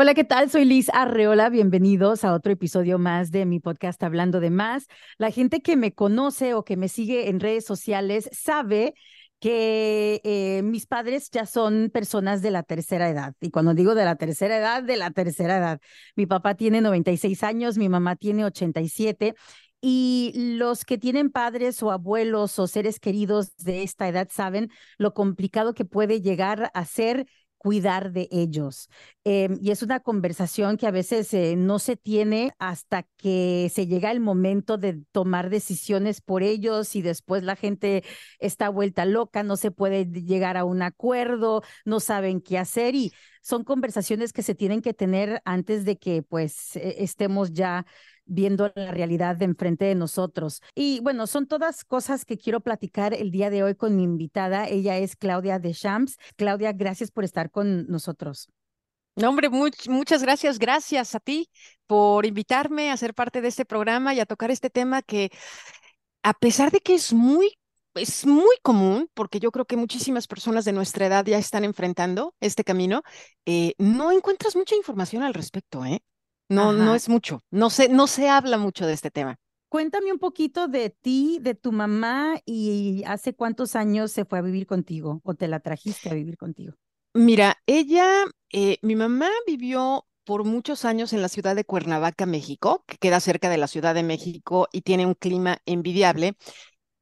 Hola, ¿qué tal? Soy Liz Arreola. Bienvenidos a otro episodio más de mi podcast Hablando de Más. La gente que me conoce o que me sigue en redes sociales sabe que eh, mis padres ya son personas de la tercera edad. Y cuando digo de la tercera edad, de la tercera edad. Mi papá tiene 96 años, mi mamá tiene 87. Y los que tienen padres o abuelos o seres queridos de esta edad saben lo complicado que puede llegar a ser cuidar de ellos. Em, y es una conversación que a veces eh, no se tiene hasta que se llega el momento de tomar decisiones por ellos y después la gente está vuelta loca, no se puede llegar a un acuerdo, no saben qué hacer y son conversaciones que se tienen que tener antes de que pues e, estemos ya viendo la realidad de enfrente de nosotros. Y bueno, son todas cosas que quiero platicar el día de hoy con mi invitada. Ella es Claudia Deschamps. Claudia, gracias por estar con nosotros. No, hombre, muchas gracias, gracias a ti por invitarme a ser parte de este programa y a tocar este tema que, a pesar de que es muy es muy común, porque yo creo que muchísimas personas de nuestra edad ya están enfrentando este camino, eh, no encuentras mucha información al respecto, ¿eh? No, no es mucho. No se, no se habla mucho de este tema. Cuéntame un poquito de ti, de tu mamá y hace cuántos años se fue a vivir contigo o te la trajiste a vivir contigo. Mira, ella, eh, mi mamá vivió por muchos años en la ciudad de Cuernavaca, México, que queda cerca de la Ciudad de México y tiene un clima envidiable.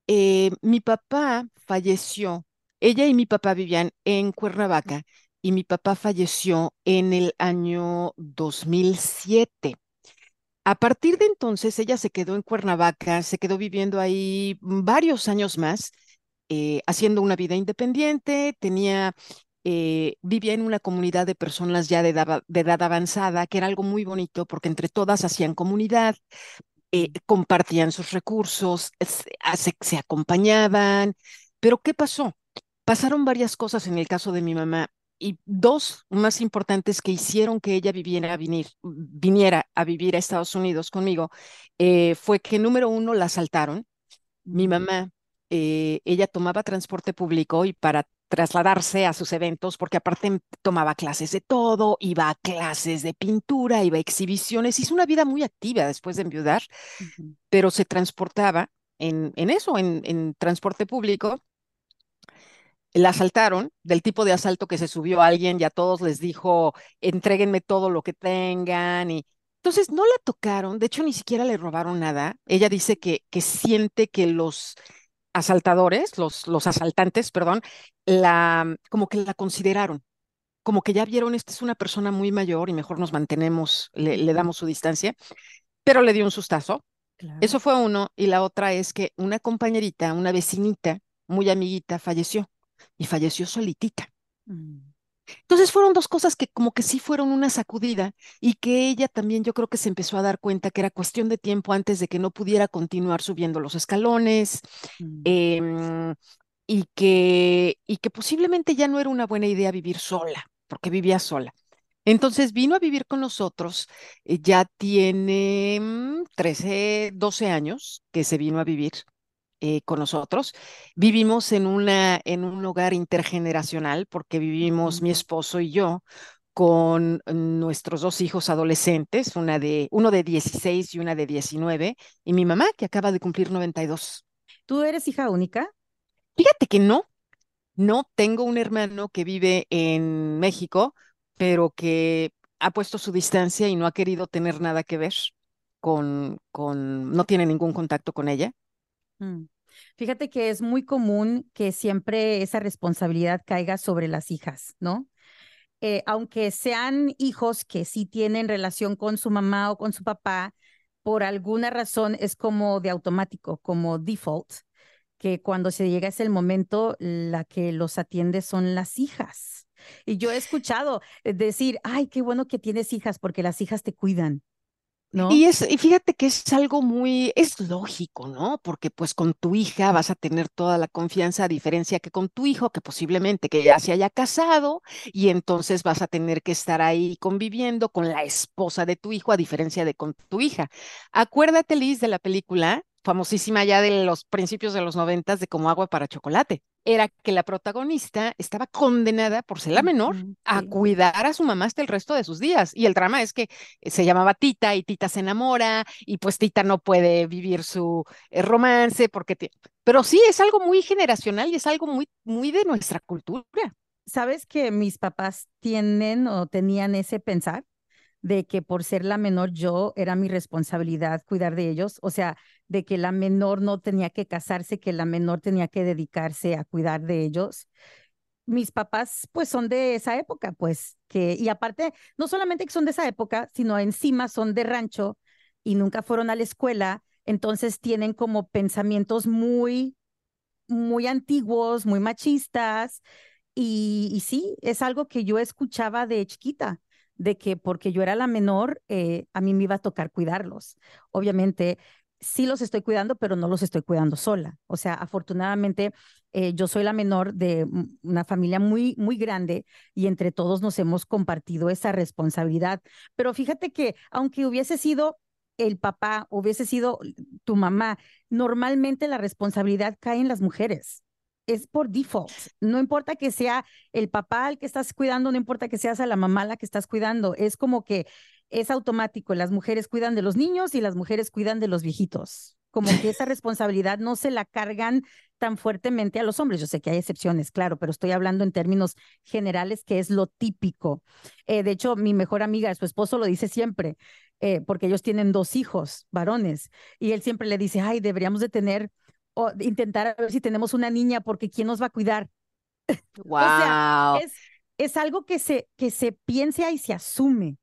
Eh, mi papá falleció, ella y mi papá vivían en Cuernavaca y mi papá falleció en el año 2007. A partir de entonces, ella se quedó en Cuernavaca, se quedó viviendo ahí varios años más, eh, haciendo una vida independiente, tenía, eh, vivía en una comunidad de personas ya de edad, avanzada, que era algo muy bonito porque entre todas hacían comunidad, eh, compartían sus recursos, se acompañaban. Pero ¿qué pasó? Pasaron varias cosas en el caso de mi mamá y dos más importantes que hicieron que ella viviera a venir, viniera a vivir a Estados Unidos conmigo eh, fue que número uno la asaltaron. Mi mamá, eh, ella tomaba transporte público y para trasladarse a sus eventos, porque aparte tomaba clases de todo, iba a clases de pintura, iba a exhibiciones, hizo una vida muy activa después de enviudar, pero se transportaba en, en eso, en, en transporte público la asaltaron, del tipo de asalto que se subió a alguien y a todos les dijo, entréguenme todo lo que tengan y entonces no la tocaron, de hecho ni siquiera le robaron nada. Ella dice que, que siente que los asaltadores, los, los asaltantes, perdón, la, como que la consideraron, como que ya vieron, esta es una persona muy mayor y mejor nos mantenemos, le, le damos su distancia, pero le dio un sustazo. Eso fue uno, y la otra es que una compañerita, una vecinita, muy amiguita, falleció y falleció solitita. Mm. Entonces fueron dos cosas que como que sí fueron una sacudida y que ella también yo creo que se empezó a dar cuenta que era cuestión de tiempo antes de que no pudiera continuar subiendo los escalones mm. em, y, que, y que posiblemente ya no era una buena idea vivir sola, porque vivía sola. Entonces vino a vivir con nosotros, eh, ya tiene 13, mm, 12 años que se vino a vivir eh, con nosotros. Vivimos en, una, en un hogar intergeneracional porque vivimos mi esposo y yo con nuestros dos hijos adolescentes, una de, uno de 16 y una de 19, y mi mamá que acaba de cumplir 92. ¿Tú eres hija única? Fíjate que no, no tengo un hermano que vive en México, pero que ha puesto su distancia y no ha querido tener nada que ver con, con no tiene ningún contacto con ella. Mm. Fíjate que es muy común que siempre esa responsabilidad caiga sobre las hijas, ¿no? Eh, aunque sean hijos que sí tienen relación con su mamá o con su papá, por alguna razón es como de automático, como default, que cuando se llega ese momento, la que los atiende son las hijas. Y yo he escuchado decir, ay, qué bueno que tienes hijas porque las hijas te cuidan. Y, es, y fíjate que es algo muy, es lógico, ¿no? Porque pues con tu hija vas a tener toda la confianza, a diferencia que con tu hijo, que posiblemente que ya se haya casado, y entonces vas a tener que estar ahí conviviendo con la esposa de tu hijo, a diferencia de con tu hija. Acuérdate, Liz, de la película famosísima ya de los principios de los noventas de como agua para chocolate. Era que la protagonista estaba condenada por ser la menor a cuidar a su mamá hasta el resto de sus días. Y el drama es que eh, se llamaba Tita y Tita se enamora y pues Tita no puede vivir su eh, romance porque... Pero sí, es algo muy generacional y es algo muy, muy de nuestra cultura. ¿Sabes que mis papás tienen o tenían ese pensar? De que por ser la menor yo era mi responsabilidad cuidar de ellos, o sea, de que la menor no tenía que casarse, que la menor tenía que dedicarse a cuidar de ellos. Mis papás pues son de esa época, pues que, y aparte, no solamente que son de esa época, sino encima son de rancho y nunca fueron a la escuela, entonces tienen como pensamientos muy, muy antiguos, muy machistas. Y, y sí, es algo que yo escuchaba de chiquita de que porque yo era la menor, eh, a mí me iba a tocar cuidarlos. Obviamente, sí los estoy cuidando, pero no los estoy cuidando sola. O sea, afortunadamente, eh, yo soy la menor de una familia muy, muy grande y entre todos nos hemos compartido esa responsabilidad. Pero fíjate que aunque hubiese sido el papá, hubiese sido tu mamá, normalmente la responsabilidad cae en las mujeres es por default. No importa que sea el papá el que estás cuidando, no importa que seas a la mamá la que estás cuidando. Es como que es automático. Las mujeres cuidan de los niños y las mujeres cuidan de los viejitos. Como que esa responsabilidad no se la cargan tan fuertemente a los hombres. Yo sé que hay excepciones, claro, pero estoy hablando en términos generales, que es lo típico. Eh, de hecho, mi mejor amiga, su esposo lo dice siempre, eh, porque ellos tienen dos hijos varones, y él siempre le dice, ay, deberíamos de tener o intentar a ver si tenemos una niña, porque ¿quién nos va a cuidar? Wow. o sea, es, es, algo que se, que se piensa y se asume.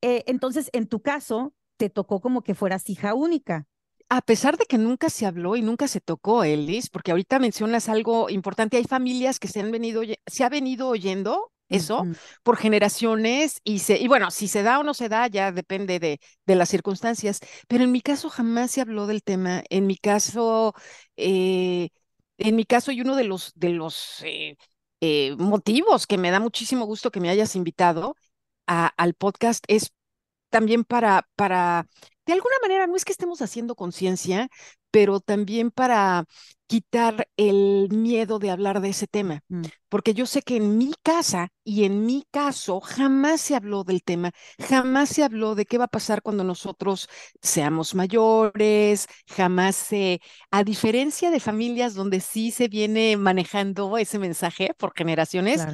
Eh, entonces, en tu caso, te tocó como que fueras hija única. A pesar de que nunca se habló y nunca se tocó, Elis, porque ahorita mencionas algo importante, hay familias que se han venido, se ha venido oyendo eso por generaciones y, se, y bueno, si se da o no se da ya depende de, de, las circunstancias, pero en mi caso jamás se habló del tema, en mi caso, eh, en mi caso y uno de los, de los eh, eh, motivos que me da muchísimo gusto que me hayas invitado a, al podcast es también para, para, de alguna manera, no es que estemos haciendo conciencia, pero también para quitar el miedo de hablar de ese tema, mm. porque yo sé que en mi casa y en mi caso jamás se habló del tema, jamás se habló de qué va a pasar cuando nosotros seamos mayores, jamás se, a diferencia de familias donde sí se viene manejando ese mensaje por generaciones.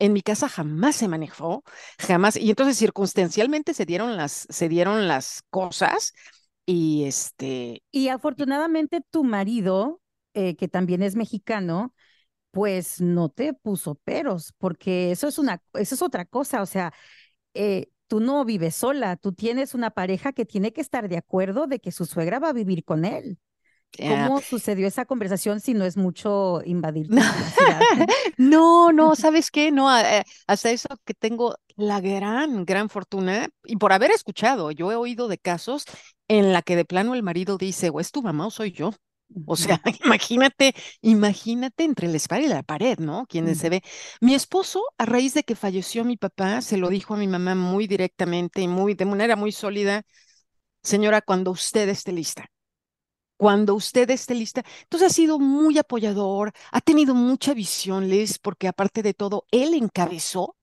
En mi casa jamás se manejó, jamás, y entonces circunstancialmente se dieron las, se dieron las cosas, y este. Y afortunadamente tu marido, eh, que también es mexicano, pues no te puso peros, porque eso es una, eso es otra cosa. O sea, eh, tú no vives sola, tú tienes una pareja que tiene que estar de acuerdo de que su suegra va a vivir con él. ¿Cómo sucedió esa conversación si no es mucho invadir tu No, no, ¿sabes qué? No, eh, hasta eso que tengo la gran, gran fortuna, y por haber escuchado, yo he oído de casos en la que de plano el marido dice, o es tu mamá o soy yo. O sea, imagínate, imagínate entre el espalda y la pared, ¿no? Quienes se ve. Mi esposo, a raíz de que falleció mi papá, se lo dijo a mi mamá muy directamente y muy, de manera muy sólida, señora, cuando usted esté lista, cuando usted esté lista. Entonces ha sido muy apoyador, ha tenido mucha visión, Liz, porque aparte de todo, él encabezó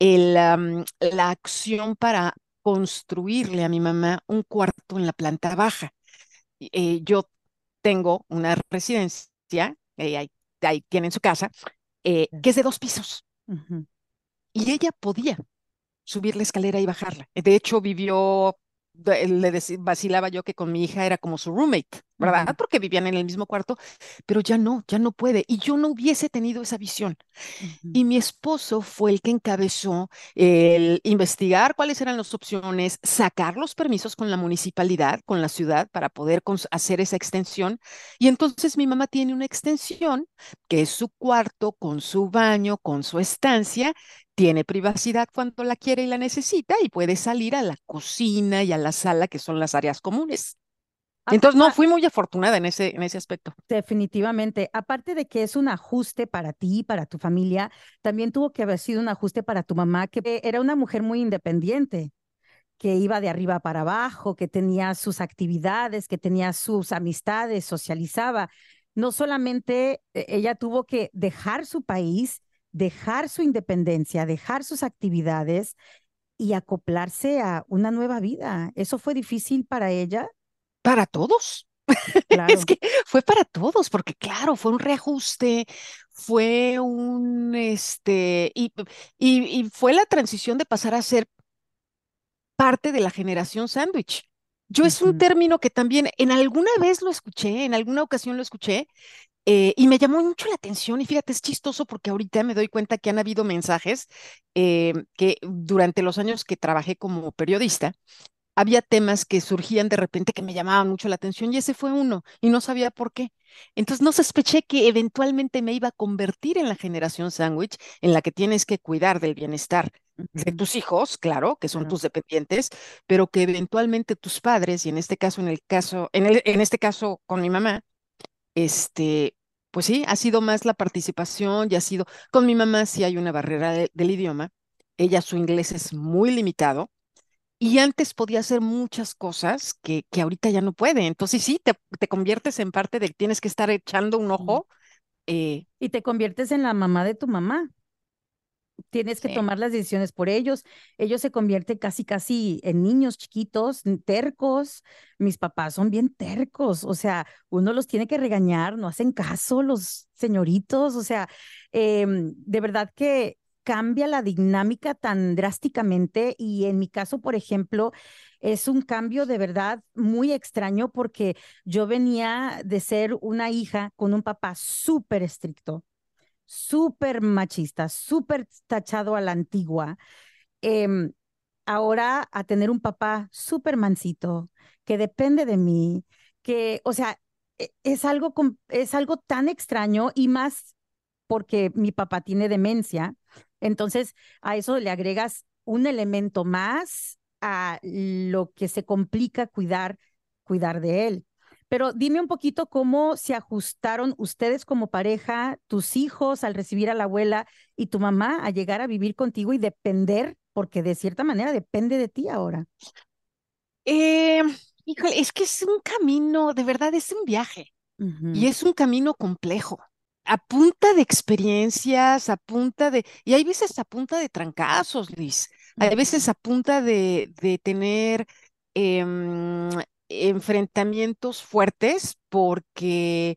el, la acción para construirle a mi mamá un cuarto en la planta baja. Eh, yo tengo una residencia, eh, ahí, ahí, tienen su casa, eh, que es de dos pisos. Y ella podía subir la escalera y bajarla. De hecho, vivió le vacilaba yo que con mi hija era como su roommate, ¿verdad? Porque vivían en el mismo cuarto, pero ya no, ya no puede. Y yo no hubiese tenido esa visión. Y mi esposo fue el que encabezó el investigar cuáles eran las opciones, sacar los permisos con la municipalidad, con la ciudad, para poder hacer esa extensión. Y entonces mi mamá tiene una extensión que es su cuarto con su baño, con su estancia, tiene privacidad cuando la quiere y la necesita y puede salir a la cocina y a la sala, que son las áreas comunes. Entonces, no, fui muy afortunada en ese, en ese aspecto. Definitivamente. Aparte de que es un ajuste para ti, para tu familia, también tuvo que haber sido un ajuste para tu mamá, que era una mujer muy independiente, que iba de arriba para abajo, que tenía sus actividades, que tenía sus amistades, socializaba no solamente eh, ella tuvo que dejar su país, dejar su independencia, dejar sus actividades y acoplarse a una nueva vida. ¿Eso fue difícil para ella? Para todos. es que fue para todos, porque claro, fue un reajuste, fue un, este, y, y, y fue la transición de pasar a ser parte de la generación sándwich. Yo es un término que también en alguna vez lo escuché, en alguna ocasión lo escuché, eh, y me llamó mucho la atención. Y fíjate, es chistoso porque ahorita me doy cuenta que han habido mensajes eh, que durante los años que trabajé como periodista, había temas que surgían de repente que me llamaban mucho la atención y ese fue uno y no sabía por qué. Entonces no sospeché que eventualmente me iba a convertir en la generación sándwich en la que tienes que cuidar del bienestar de tus hijos, claro, que son tus dependientes, pero que eventualmente tus padres, y en este caso, en el caso, en, el, en este caso con mi mamá, este, pues sí, ha sido más la participación y ha sido, con mi mamá sí hay una barrera del idioma, ella su inglés es muy limitado, y antes podía hacer muchas cosas que, que ahorita ya no puede. Entonces sí, te, te conviertes en parte de que tienes que estar echando un ojo. Eh, y te conviertes en la mamá de tu mamá. Tienes que tomar las decisiones por ellos. Ellos se convierten casi, casi en niños chiquitos, tercos. Mis papás son bien tercos. O sea, uno los tiene que regañar, no hacen caso los señoritos. O sea, em, de verdad que cambia la dinámica tan drásticamente y en mi caso, por ejemplo, es un cambio de verdad muy extraño porque yo venía de ser una hija con un papá súper estricto, súper machista, súper tachado a la antigua. Em, ahora a tener un papá súper mansito, que depende de mí, que, o sea, e, es algo, es algo tan extraño y más porque mi papá tiene demencia entonces, a eso le agregas un elemento más a lo que se complica cuidar, cuidar de él. Pero dime un poquito cómo se ajustaron ustedes como pareja, tus hijos al recibir a la abuela y tu mamá a llegar a vivir contigo y depender, porque de cierta manera depende de ti ahora. Eh, híjole, es que es un camino, de verdad es un viaje y es un camino complejo a punta de experiencias, a punta de, y hay veces a punta de trancazos, Liz, hay veces a punta de, de tener em, enfrentamientos fuertes porque,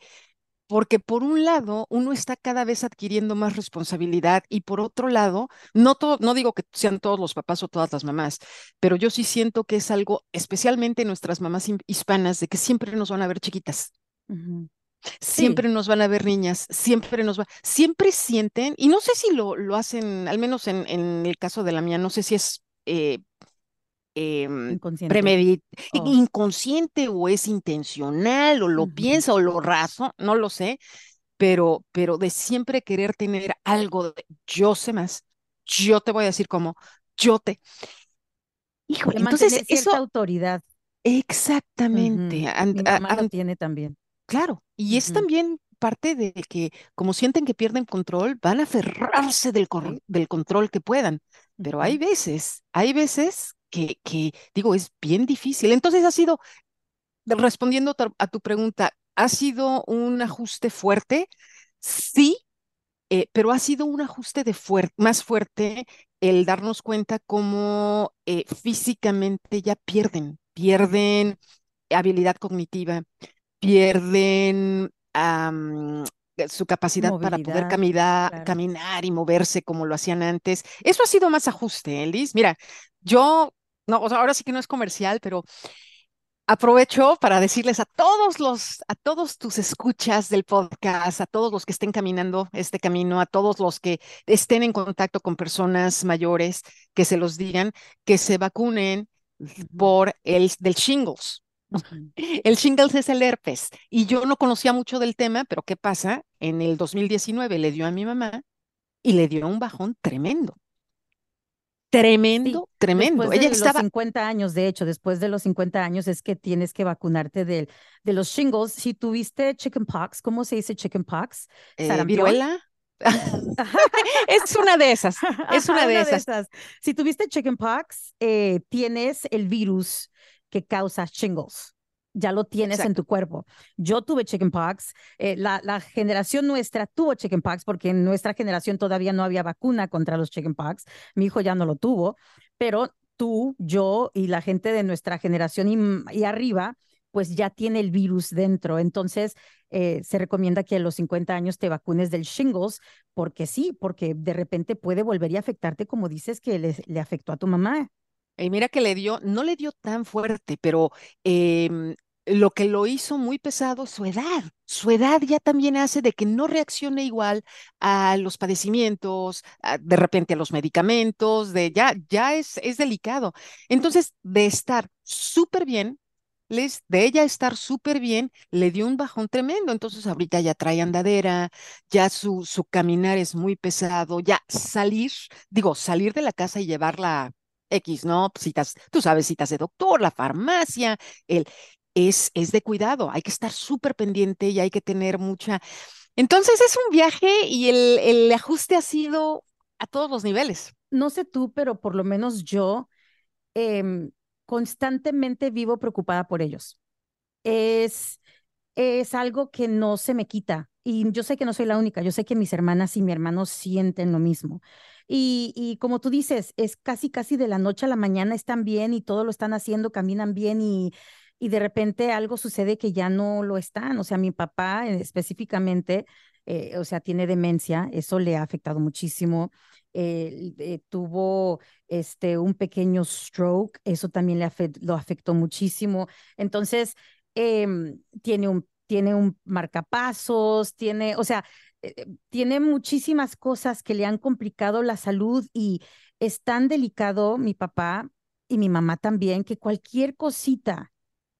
porque por un lado uno está cada vez adquiriendo más responsabilidad y por otro lado, no, todo, no digo que sean todos los papás o todas las mamás, pero yo sí siento que es algo, especialmente nuestras mamás hispanas, de que siempre nos van a ver chiquitas. Siempre nos van a ver niñas, siempre nos va, siempre sienten, y no sé si lo, lo hacen, al menos en, en, el caso de la mía, no sé si es eh, em, inconsciente. Oh. inconsciente o es intencional o lo piensa o lo raso, no lo sé, pero, pero de siempre querer tener algo de yo sé más, yo te voy a decir cómo, yo te. Híjole, entonces eso. autoridad. Exactamente. Mi mamá lo tiene también. Claro, y es también parte de que como sienten que pierden control, van a aferrarse del, del control que puedan. Pero hay veces, hay veces que, que, digo, es bien difícil. Entonces ha sido, respondiendo a tu pregunta, ¿ha sido un ajuste fuerte? Sí, eh, pero ha sido un ajuste de más fuerte el darnos cuenta cómo eh, físicamente ya pierden, pierden habilidad cognitiva, pierden su capacidad para poder caminar y moverse como lo hacían antes. Eso ha sido más ajuste, Elis. ¿eh, Mira, yo, no, ahora sí que no es comercial, pero aprovecho para decirles a todos los, a todos tus escuchas del podcast, a todos los que estén caminando este camino, a todos los que estén en contacto con personas mayores, que se los digan, que se vacunen por el del shingles. El shingles es el herpes y yo no conocía mucho del tema, pero ¿qué pasa? En el 2019 le dio a mi mamá y le dio un bajón tremendo. Tremendo, tremendo. Después de Ella los 50 años, de hecho, después de los 50 años es que tienes que vacunarte de, de los shingles. Si tuviste chickenpox, ¿cómo se dice chickenpox? Eh, ¿Viruela? es una de esas, es una, de, esas. Si tuviste chickenpox, eh, tienes el virus que causa shingles. Ya lo tienes en tu cuerpo. Yo tuve chickenpox, eh, la, la, generación nuestra tuvo chickenpox porque en nuestra generación todavía no había vacuna contra los chickenpox. Mi hijo ya no lo tuvo, pero tú, yo y la gente de nuestra generación y, arriba, pues ya tiene el virus dentro. Entonces, eh, se recomienda que a los 50 años te vacunes del shingles, porque sí, porque de repente puede volver y afectarte como dices que le, le afectó a tu mamá. Y mira que le dio, no le dio tan fuerte, pero eh, lo que lo hizo muy pesado es su edad. Su edad ya también hace de que no reaccione igual a los padecimientos, de repente a los medicamentos, de ya, ya es, es delicado. Entonces, de estar súper bien, les, de ella estar súper bien, le dio un bajón tremendo. Entonces, ahorita ya trae andadera, ya su, su caminar es muy pesado, ya salir, digo, salir de la casa y llevarla X, ¿no? Citas, tú sabes, citas de doctor, la farmacia, el, es, es de cuidado, hay que estar súper pendiente y hay que tener mucha... Entonces es un viaje y el, el ajuste ha sido a todos los niveles. No sé tú, pero por lo menos yo em, constantemente vivo preocupada por ellos. Es, es algo que no se me quita. Y yo sé que no soy la única, yo sé que mis hermanas y mi hermano sienten lo mismo. Y, como tú dices, es casi, casi de la noche a la mañana están bien y todo lo están haciendo, caminan bien y, y de repente algo sucede que ya no lo están. O sea, mi papá eh, específicamente, eh, o sea, tiene demencia, eso le ha afectado muchísimo. Eh, tuvo este, un pequeño stroke, eso también le lo afectó muchísimo. Entonces, em, tiene un tiene un marcapasos, tiene, o sea, tiene muchísimas cosas que le han complicado la salud y es tan delicado mi papá y mi mamá también que cualquier cosita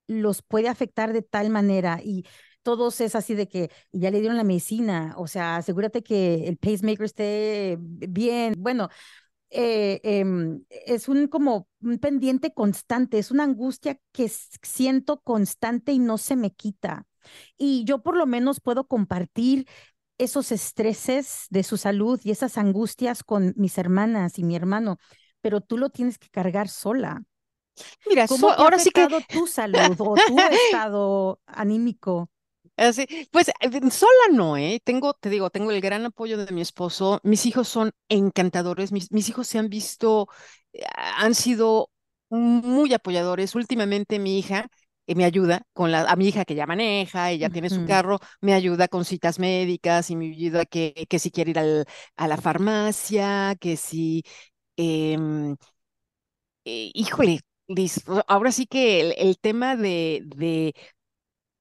los puede afectar de tal manera y todos es así de que ya le dieron la medicina, o sea, asegúrate que el pacemaker esté bien. Bueno, eh, em, es un como un pendiente constante, es una angustia que siento constante y no se me quita. Y yo por lo menos puedo compartir esos estreses de su salud y esas angustias con mis hermanas y mi hermano, pero tú lo tienes que cargar sola. Mira, ¿Cómo ahora sí que tu salud o tu estado anímico? Así, pues eh, sola no, ¿eh? Tengo, te digo, tengo el gran apoyo de mi esposo. Mis hijos son encantadores. Mis, mis hijos se han visto, eh, han sido muy apoyadores. Últimamente mi hija eh, me ayuda con la, a mi hija que ya maneja, ella tiene su carro, me ayuda con citas médicas y me ayuda que, que si quiere ir al, a la farmacia, que si, em, híjole, Liz, ahora sí que el, tema de, de,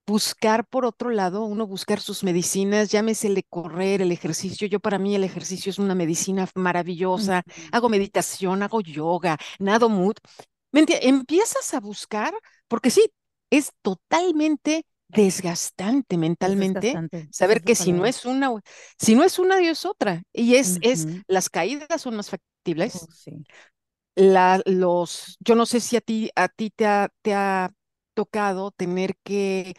buscar por otro lado, uno buscar sus medicinas, llámesele correr, el ejercicio. Yo para mí el ejercicio es una medicina maravillosa. Hago meditación, hago yoga, nado mood. Empiezas a buscar, porque sí, es totalmente desgastante mentalmente saber que si no es una, si no es una, es otra. Y es, es, las caídas son más factibles. Oh, sí la, los, yo no sé si a ti, a ti te ha, te ha tocado tener que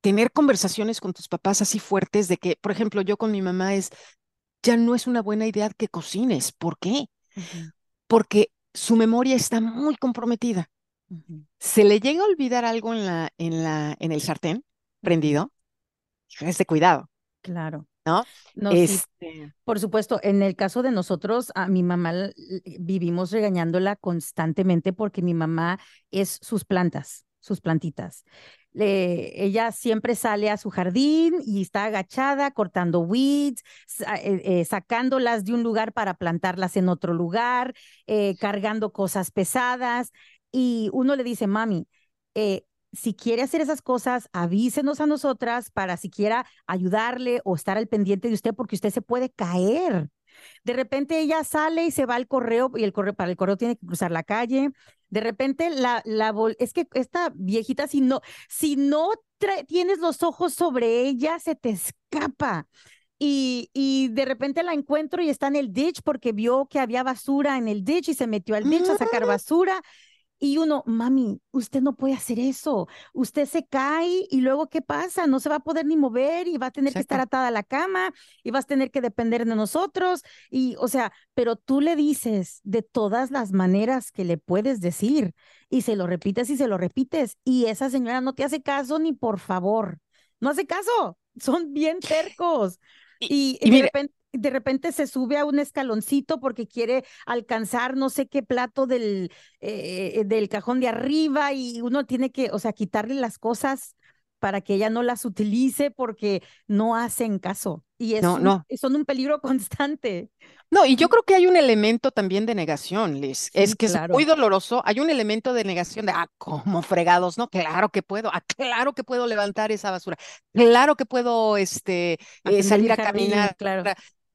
tener conversaciones con tus papás así fuertes de que, por ejemplo, yo con mi mamá es, ya no es una buena idea que cocines. ¿Por qué? Porque su memoria está muy comprometida. Se le llega a olvidar algo en la, en la, en el sartén prendido, es de cuidado. Claro. ¿no? este... Por supuesto, en el caso de nosotros, a mi mamá vivimos regañándola constantemente porque mi mamá es sus plantas, sus plantitas. ella siempre sale a su jardín y está agachada cortando weeds, eh, eh, sacándolas de un lugar para plantarlas en otro lugar, eh, cargando cosas pesadas. Y uno le dice, mami, si quiere hacer esas cosas, avísenos a nosotras para siquiera ayudarle o estar al pendiente de usted porque usted se puede caer. De repente ella sale y se va al correo y el correo para el correo tiene que cruzar la calle. De repente la la es que esta viejita si no si no tienes los ojos sobre ella se te escapa. Y, y, de repente la encuentro y está en el ditch porque vio que había basura en el ditch y se metió al ditch a sacar basura Y uno, mami, usted no puede hacer eso. Usted se cae y luego, ¿qué pasa? No se va a poder ni mover y va a tener que estar atada a la cama y vas a tener que depender de nosotros. Y, o sea, pero tú le dices de todas las maneras que le puedes decir y se lo repites y se lo repites. Y esa señora no te hace caso ni por favor. No hace caso. Son bien tercos. Y, de repente de repente se sube a un escaloncito porque quiere alcanzar no sé qué plato del, eh, del cajón de arriba y uno tiene que, o sea, quitarle las cosas para que ella no las utilice porque no hacen caso. Y es no, son un peligro constante. No, y yo creo que hay un elemento también de negación, Liz. es que es muy doloroso. Hay un elemento de negación de, ah, como fregados, ¿no? Claro que puedo, ah, claro que puedo levantar esa basura, claro que puedo este, eh, salir a caminar, claro.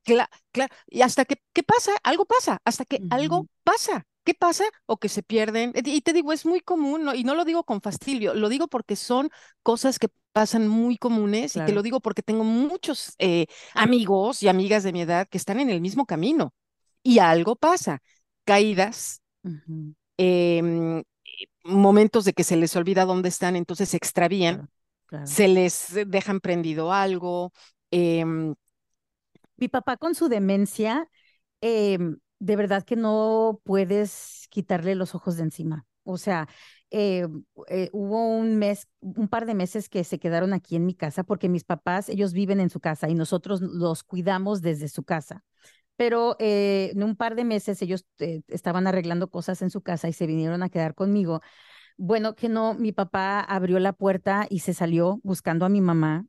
Claro, claro. Y hasta que, ¿qué pasa? Algo pasa, hasta que algo pasa. ¿Qué pasa? O que se pierden. Y te digo, es muy común, y no lo digo con fastidio, lo digo porque son cosas que pasan muy comunes y te lo digo porque tengo muchos eh, amigos y amigas de mi edad que están en el mismo camino y algo pasa. Caídas, em, momentos de que se les olvida dónde están, entonces se extravían, se les dejan prendido algo. Em, mi papá con su demencia, em, de verdad que no puedes quitarle los ojos de encima. O sea, em, eh, hubo un mes, un par de meses que se quedaron aquí en mi casa porque mis papás, ellos viven en su casa y nosotros los cuidamos desde su casa. Pero eh, en un par de meses ellos eh, estaban arreglando cosas en su casa y se vinieron a quedar conmigo. Bueno, que no, mi papá abrió la puerta y se salió buscando a mi mamá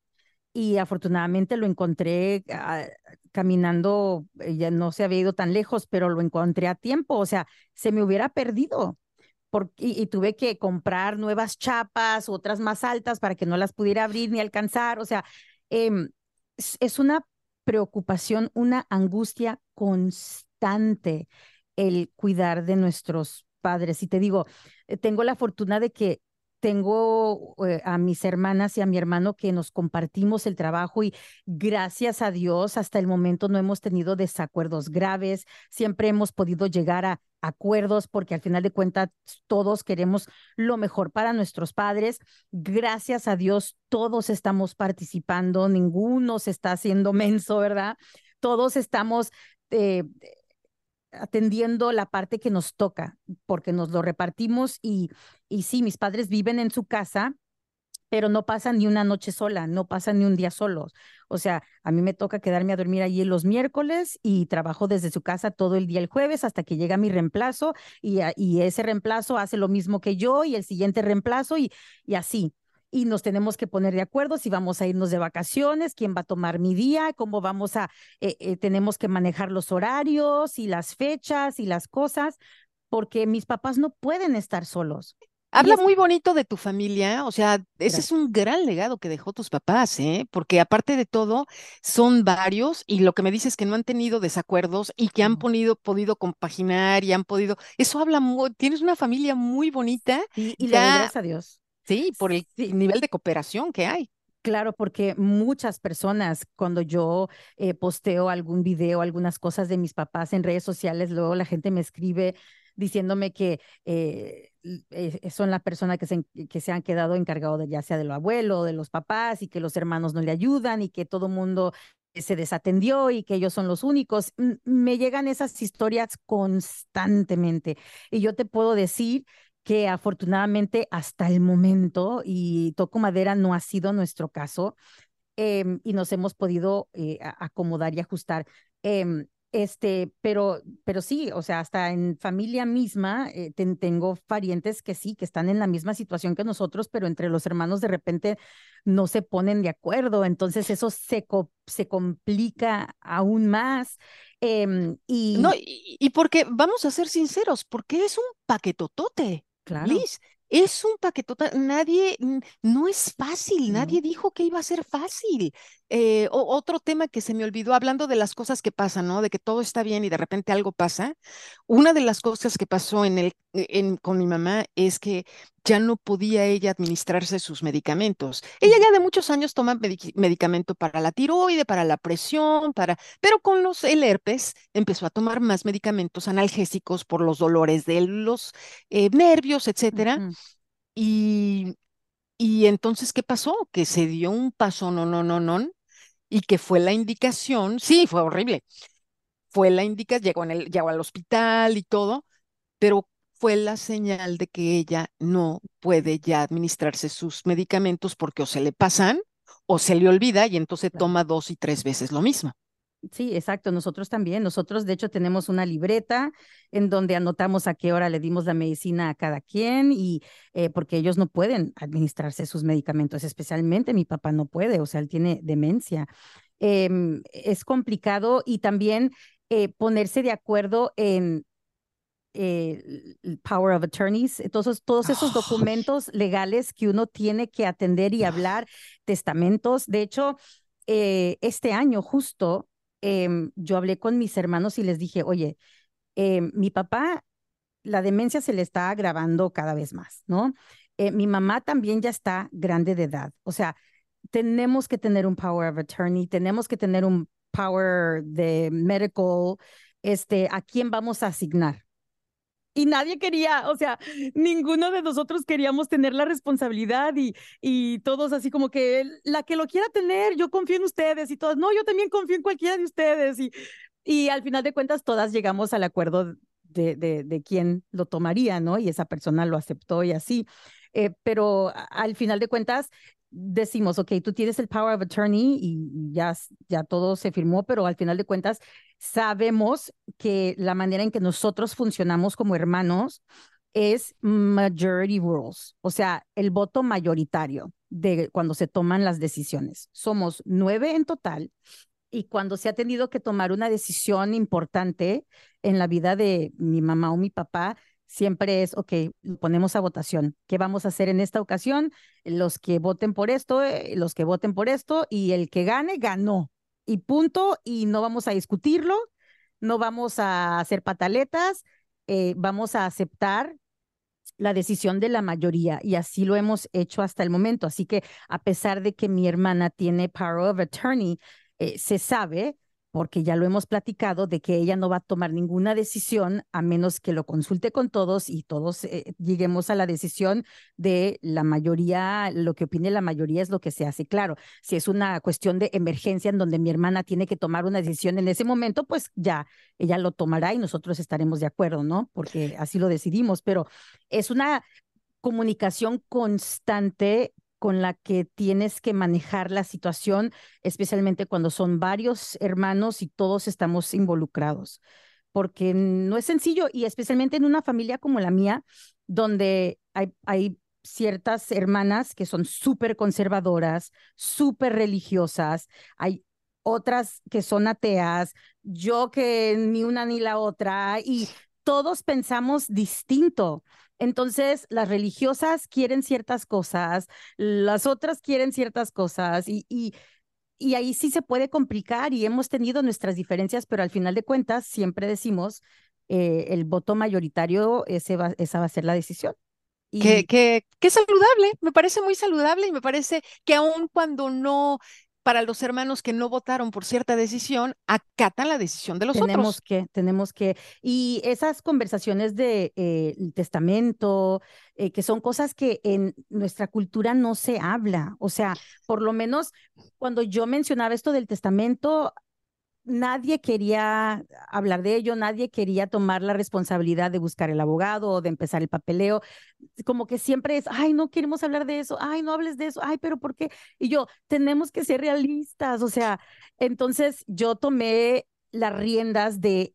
y afortunadamente lo encontré ah, caminando, eh, ya no se había ido tan lejos, pero lo encontré a tiempo, o sea, se me hubiera perdido. y, tuve que comprar nuevas chapas, otras más altas para que no las pudiera abrir ni alcanzar, o sea, em, es una preocupación, una angustia constante el cuidar de nuestros padres. Y te digo, eh, tengo la fortuna de que tengo eh, a mis hermanas y a mi hermano que nos compartimos el trabajo y gracias a Dios hasta el momento no hemos tenido desacuerdos graves, siempre hemos podido llegar a acuerdos porque al final de cuentas todos queremos lo mejor para nuestros padres. Gracias a Dios todos estamos participando, ninguno se está haciendo menso, ¿verdad? Todos estamos eh, atendiendo la parte que nos toca, porque nos lo repartimos y, y sí, mis padres viven en su casa, pero no pasan ni una noche sola, no pasan ni un día solos. O sea, a mí me toca quedarme a dormir allí los miércoles y trabajo desde su casa todo el día el jueves hasta que llega mi reemplazo y, y ese reemplazo hace lo mismo que yo y el siguiente reemplazo y, y así y nos tenemos que poner de acuerdo si vamos a irnos de vacaciones, quién va a tomar mi día, cómo vamos a, eh, eh, tenemos que manejar los horarios y las fechas y las cosas, porque mis papás no pueden estar solos. Habla muy bonito de tu familia, o sea, ese es un gran legado que dejó tus papás, ¿eh? Porque aparte de todo, son varios y lo que me dices es que no han tenido desacuerdos y que han podido, podido compaginar y han podido, eso habla, muy, tienes una familia muy bonita. Y, y gracias a Dios. Sí, por el nivel de cooperación que hay. Claro, porque muchas personas, cuando yo eh, posteo algún video, algunas cosas de mis papás en redes sociales, luego la gente me escribe diciéndome que eh, eh, son la persona que se, que se han quedado encargado de ya sea de lo abuelo o de los papás y que los hermanos no le ayudan y que todo mundo se desatendió y que ellos son los únicos. Me llegan esas historias constantemente y yo te puedo decir que afortunadamente hasta el momento, y toco madera, no ha sido nuestro caso, em, y nos hemos podido eh, acomodar y ajustar. Em, este, pero, pero sí, o sea, hasta en familia misma eh, tengo parientes que sí, que están en la misma situación que nosotros, pero entre los hermanos de repente no se ponen de acuerdo, entonces eso se, se complica aún más. Em, y... No, y, porque, vamos a ser sinceros, porque es un paquetotote. Claro. Liz, es un paquetota, nadie, no es fácil, nadie dijo que iba a ser fácil. Eh, otro tema que se me olvidó, hablando de las cosas que pasan, ¿no? De que todo está bien y de repente algo pasa. Una de las cosas que pasó en el, en, con mi mamá es que ya no podía ella administrarse sus medicamentos. Ella ya de muchos años toma medicamento para la tiroide, para la presión, para, pero con los el herpes empezó a tomar más medicamentos analgésicos por los dolores de los eh, nervios, etcétera. Y y entonces, ¿qué pasó? Que se dio un paso, no, no, no, no, y que fue la indicación, sí, fue horrible, fue la indicación, llegó, en el, llegó al hospital y todo, pero fue la señal de que ella no puede ya administrarse sus medicamentos porque o se le pasan o se le olvida y entonces toma dos y tres veces lo mismo. Sí, exacto. Nosotros también. Nosotros, de hecho, tenemos una libreta en donde anotamos a qué hora le dimos la medicina a cada quien y eh, porque ellos no pueden administrarse sus medicamentos, especialmente mi papá no puede, o sea, él tiene demencia. Em, es complicado y también eh, ponerse de acuerdo en eh, power of attorneys, todos, todos esos documentos legales que uno tiene que atender y hablar, testamentos. De hecho, este año justo Em, yo hablé con mis hermanos y les dije, oye, em, mi papá, la demencia se le está agravando cada vez más, ¿no? Eh, mi mamá también ya está grande de edad, o sea, tenemos que tener un power of attorney, tenemos que tener un power de medical, este, ¿a quién vamos a asignar? Y nadie quería, o sea, ninguno de nosotros queríamos tener la responsabilidad y, y todos así como que la que lo quiera tener, yo confío en ustedes y todos, no, yo también confío en cualquiera de ustedes y, y al final de cuentas todas llegamos al acuerdo de, de, de quién lo tomaría, ¿no? Y esa persona lo aceptó y así. Eh, pero al final de cuentas, decimos, ok, tú tienes el power of attorney y ya, ya todo se firmó, pero al final de cuentas sabemos que la manera en que nosotros funcionamos como hermanos es majority rules, o sea, el voto mayoritario de cuando se toman las decisiones. Somos nueve en total y cuando se ha tenido que tomar una decisión importante en la vida de mi mamá o mi papá, siempre es, ok, ponemos a votación. ¿Qué vamos a hacer en esta ocasión? Los que voten por esto, eh, los que voten por esto, y el que gane, ganó. Y punto, y no vamos a discutirlo, no vamos a hacer pataletas, eh, vamos a aceptar la decisión de la mayoría y así lo hemos hecho hasta el momento. Así que a pesar de que mi hermana tiene power of attorney, eh, se sabe porque ya lo hemos platicado, de que ella no va a tomar ninguna decisión a menos que lo consulte con todos y todos eh, lleguemos a la decisión de la mayoría, lo que opine la mayoría es lo que se hace. Claro, si es una cuestión de emergencia en donde mi hermana tiene que tomar una decisión en ese momento, pues ya ella lo tomará y nosotros estaremos de acuerdo, ¿no? Porque así lo decidimos, pero es una comunicación constante con la que tienes que manejar la situación, especialmente cuando son varios hermanos y todos estamos involucrados, porque no es sencillo y especialmente en una familia como la mía, donde hay, hay ciertas hermanas que son súper conservadoras, súper religiosas, hay otras que son ateas, yo que ni una ni la otra, y todos pensamos distinto. Entonces, las religiosas quieren ciertas cosas, las otras quieren ciertas cosas y, y, y ahí sí se puede complicar y hemos tenido nuestras diferencias, pero al final de cuentas siempre decimos eh, el voto mayoritario, ese va, esa va a ser la decisión. Y... Que, que, que, saludable, me parece muy saludable y me parece que aun cuando no para los hermanos que no votaron por cierta decisión, acatan la decisión de los tenemos que, tenemos que, y esas conversaciones de eh, testamento, eh, que son cosas que en nuestra cultura no se habla, o sea, por lo menos cuando yo mencionaba esto del testamento, nadie quería hablar de ello, nadie quería tomar la responsabilidad de buscar el abogado o de empezar el papeleo. Como que siempre es, ay, no queremos hablar de eso, ay, no hables de eso, ay, pero ¿por qué? Y yo, tenemos que ser realistas, o sea, entonces yo tomé las riendas de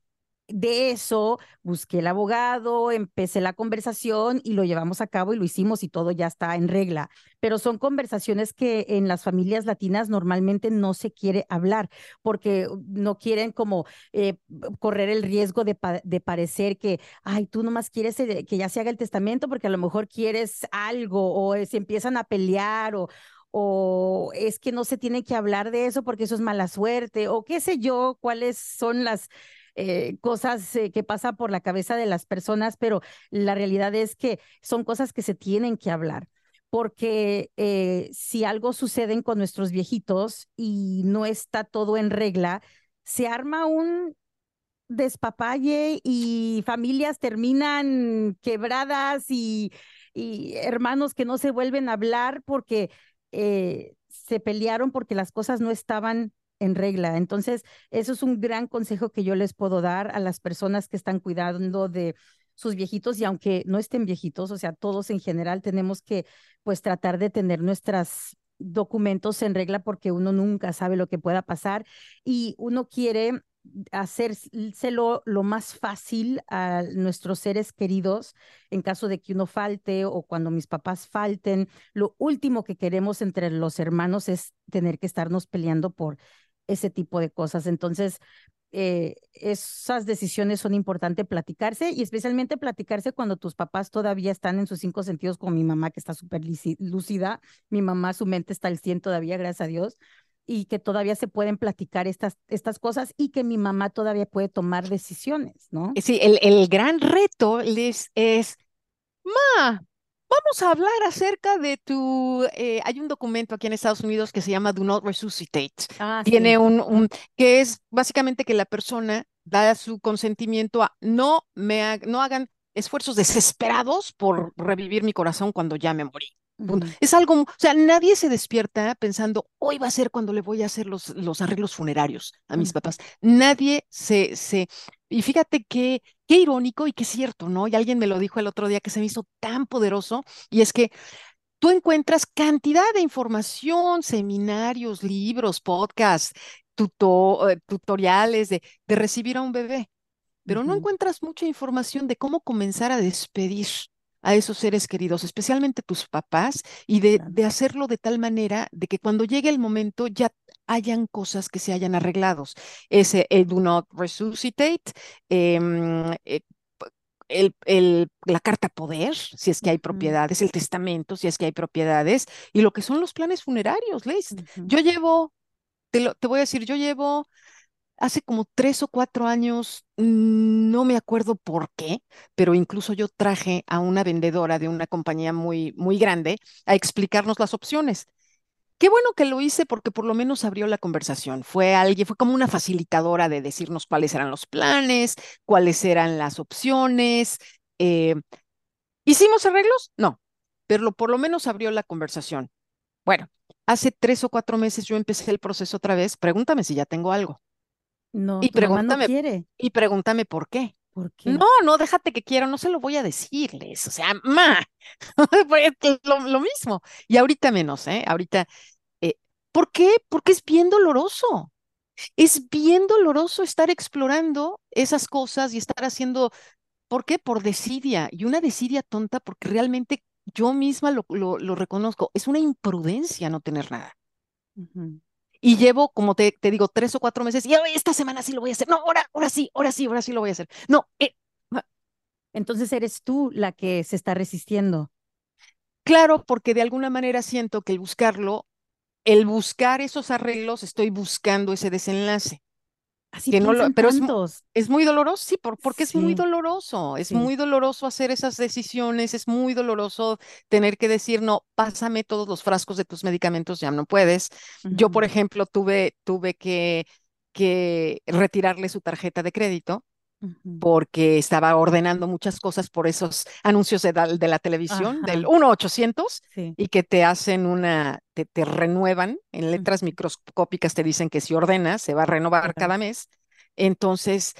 de eso busqué el abogado, empecé la conversación y lo llevamos a cabo y lo hicimos y todo ya está en regla. Pero son conversaciones que en las familias latinas normalmente no se quiere hablar porque no quieren como eh, correr el riesgo de, de, parecer que, ay, tú nomás quieres que ya se haga el testamento porque a lo mejor quieres algo o se empiezan a pelear o, o es que no se tiene que hablar de eso porque eso es mala suerte, o qué sé yo, cuáles son las eh, cosas eh, que pasan por la cabeza de las personas, pero la realidad es que son cosas que se tienen que hablar porque eh, si algo sucede con nuestros viejitos y no está todo en regla, se arma un despapalle y familias terminan quebradas y, hermanos que no se vuelven a hablar porque se pelearon porque las cosas no estaban en regla. Entonces, eso es un gran consejo que yo les puedo dar a las personas que están cuidando de sus viejitos y aunque no estén viejitos, o sea, todos en general tenemos que pues tratar de tener nuestros documentos en regla porque uno nunca sabe lo que pueda pasar y uno quiere hacérselo lo más fácil a nuestros seres queridos en caso de que uno falte o cuando mis papás falten. Lo último que queremos entre los hermanos es tener que estarnos peleando por ese tipo de cosas. Entonces, eh, esas decisiones son importantes platicarse y especialmente platicarse cuando tus papás todavía están en sus cinco sentidos, como mi mamá que está súper lúcida, mi mamá su mente está al 100 todavía, gracias a Dios, y que todavía se pueden platicar estas, estas cosas y que mi mamá todavía puede tomar decisiones, ¿no? Sí, el, el gran reto les es, ma, vamos a hablar acerca de tu, eh, hay un documento aquí en Estados Unidos que se llama Do Not Resuscitate. Ah, Tiene un, un, que es básicamente que la persona da su consentimiento a no me no hagan esfuerzos desesperados por revivir mi corazón cuando ya me morí. Es algo, o sea, nadie se despierta pensando, hoy va a ser cuando le voy a hacer los, los arreglos funerarios a mis papás. Nadie se, se, y fíjate qué, qué irónico y qué cierto, ¿no? Y alguien me lo dijo el otro día que se me hizo tan poderoso, y es que tú encuentras cantidad de información, seminarios, libros, podcasts, eh, tutoriales de, de recibir a un bebé, pero no encuentras mucha información de cómo comenzar a despedir a esos seres queridos, especialmente tus papás, y de, de, hacerlo de tal manera de que cuando llegue el momento ya hayan cosas que se hayan arreglados. Ese el do not resuscitate, em, eh, el, el, la carta poder, si es que hay propiedades, el testamento, si es que hay propiedades, y lo que son los planes funerarios, Liz. Yo llevo, te, lo, te voy a decir, yo llevo hace como tres o cuatro años, no me acuerdo por qué, pero incluso yo traje a una vendedora de una compañía muy, muy grande a explicarnos las opciones. Qué bueno que lo hice porque por lo menos abrió la conversación. Fue alguien, fue como una facilitadora de decirnos cuáles eran los planes, cuáles eran las opciones. Eh, ¿Hicimos arreglos? No, pero por lo menos abrió la conversación. Bueno, hace tres o cuatro meses yo empecé el proceso otra vez. Pregúntame si ya tengo algo. No, y pregúntame, quiere. Y pregúntame por qué. ¿Por qué? No, no, déjate que quiero, no se lo voy a decirles. O sea, ma, lo, lo mismo. Y ahorita menos, ¿eh? Ahorita, eh, ¿por qué? Porque es bien doloroso. Es bien doloroso estar explorando esas cosas y estar haciendo, ¿por qué? Por desidia. Y una desidia tonta porque realmente yo misma lo, lo, lo reconozco. Es una imprudencia no tener nada y llevo, como te, te, digo, tres o cuatro meses y esta semana sí lo voy a hacer. No, ahora, ahora sí, ahora sí, ahora sí lo voy a hacer. No. Eh, Entonces eres tú la que se está resistiendo. Claro, porque de alguna manera siento que el buscarlo, el buscar esos arreglos, estoy buscando ese desenlace. Así que no lo, pero es, es, muy doloroso, sí, porque es muy doloroso, es muy doloroso hacer esas decisiones, es muy doloroso tener que decir, no, pásame todos los frascos de tus medicamentos, ya no puedes. Yo, por ejemplo, tuve, tuve que, que retirarle su tarjeta de crédito porque estaba ordenando muchas cosas por esos anuncios de, la, televisión, del 1-800, y que te hacen una, te, te renuevan en letras microscópicas, te dicen que si ordenas se va a renovar cada mes. Entonces,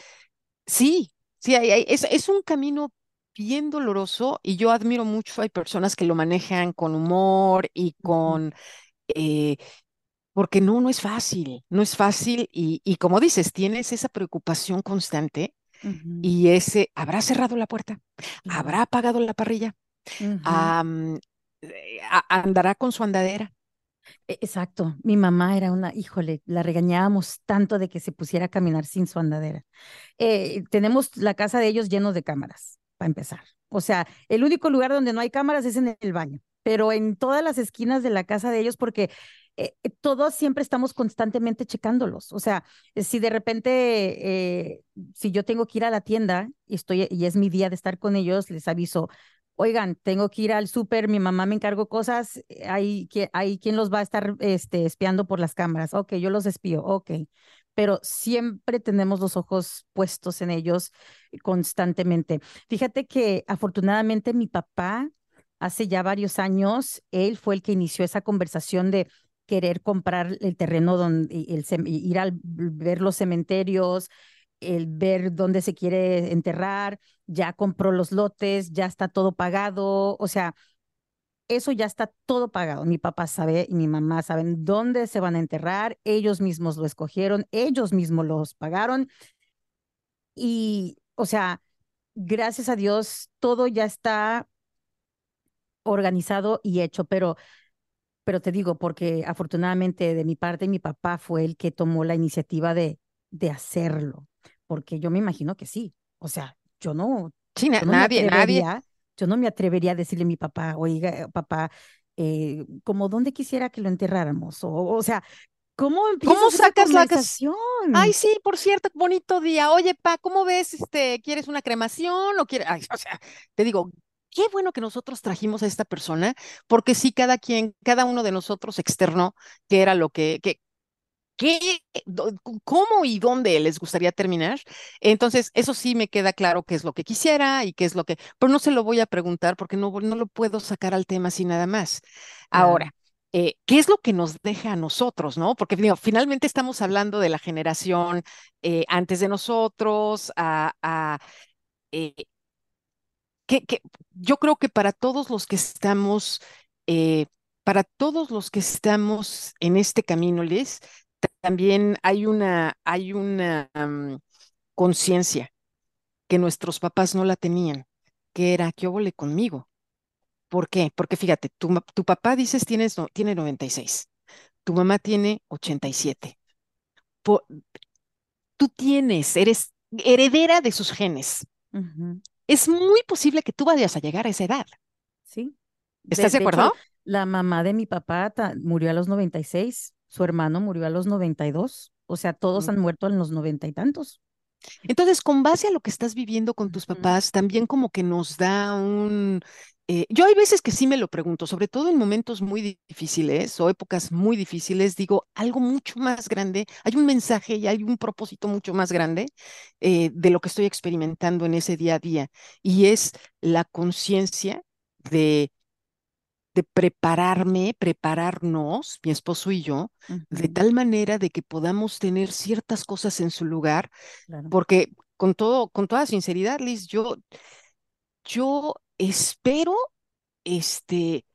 sí, sí, hay, es, es un camino bien doloroso y yo admiro mucho, hay personas que lo manejan con humor y con... Eh, porque no, no es fácil, no es fácil y, y como dices, tienes esa preocupación constante y ese, ¿habrá cerrado la puerta? ¿Habrá apagado la parrilla? Eh, ¿Andará con su andadera? E, exacto, mi mamá era una, híjole, la regañábamos tanto de que se pusiera a caminar sin su andadera. Eh, tenemos la casa de ellos llenos de cámaras, para empezar. O sea, el único lugar donde no hay cámaras es en el baño. pero en todas las esquinas de la casa de ellos, porque eh, eh, todos siempre estamos constantemente checándolos. O sea, eh, si de repente, si yo tengo que ir a la tienda y, estoy, y es mi día de estar con ellos, les aviso, oigan, tengo que ir al súper, mi mamá me encargó cosas, hay, quien los va a estar este, espiando por las cámaras. Ok, yo los espío, ok. Pero siempre tenemos los ojos puestos en ellos constantemente. Fíjate que afortunadamente mi papá, hace ya varios años, él fue el que inició esa conversación de querer comprar el terreno donde ir a ver los cementerios, el ver dónde se quiere enterrar, ya compró los lotes, ya está todo pagado, o sea, eso ya está todo pagado. Mi papá sabe y mi mamá saben dónde se van a enterrar, ellos mismos lo escogieron, ellos mismos los pagaron. Y, o sea, gracias a Dios, todo ya está organizado y hecho, pero pero te digo, porque afortunadamente de mi parte mi papá fue el que tomó la iniciativa de, de hacerlo, porque yo me imagino que sí, o sea, yo no, sí, nadie, nadie. Yo no me atrevería a decirle a mi papá, oiga, papá, eh, como dónde quisiera que lo enterráramos, o, o sea, ¿Cómo ¿Cómo sacas la conversación? Ay, sí, por cierto, bonito día. Oye, pa, ¿cómo ves? Este, ¿quieres una cremación o quieres? o sea, te digo, qué bueno que nosotros trajimos a esta persona, porque sí, cada quien, cada uno de nosotros externó qué era lo que, que ¿Qué, cómo y dónde les gustaría terminar. Entonces, eso sí me queda claro qué es lo que quisiera y qué es lo que, pero no se lo voy a preguntar porque no, no lo puedo sacar al tema así nada más. Ahora, eh, ¿qué es lo que nos deja a nosotros, no? Porque finalmente estamos hablando de la generación eh, antes de nosotros, a, a eh, yo creo que para todos los que estamos, eh, para todos los que estamos en este camino, Liz, también hay una, hay una conciencia que nuestros papás no la tenían, que era, ¿qué óvole conmigo? ¿Por qué? Porque fíjate, tu, papá dices tienes, no, tiene 96, tu mamá tiene 87. tú tienes, eres heredera de sus genes es muy posible que tú vayas a llegar a esa edad. Sí. ¿Estás de, acuerdo? la mamá de mi papá murió a los 96, su hermano murió a los 92, o sea, todos han muerto en los noventa y tantos. Entonces, con base a lo que estás viviendo con tus papás, también como que nos da un, eh, yo hay veces que sí me lo pregunto, sobre todo en momentos muy difíciles o épocas muy difíciles, digo algo mucho más grande, hay un mensaje y hay un propósito mucho más grande eh, de lo que estoy experimentando en ese día a día y es la conciencia de, de prepararme, prepararnos, mi esposo y yo, de tal manera de que podamos tener ciertas cosas en su lugar, porque con todo, con toda sinceridad, Liz, yo, yo espero este,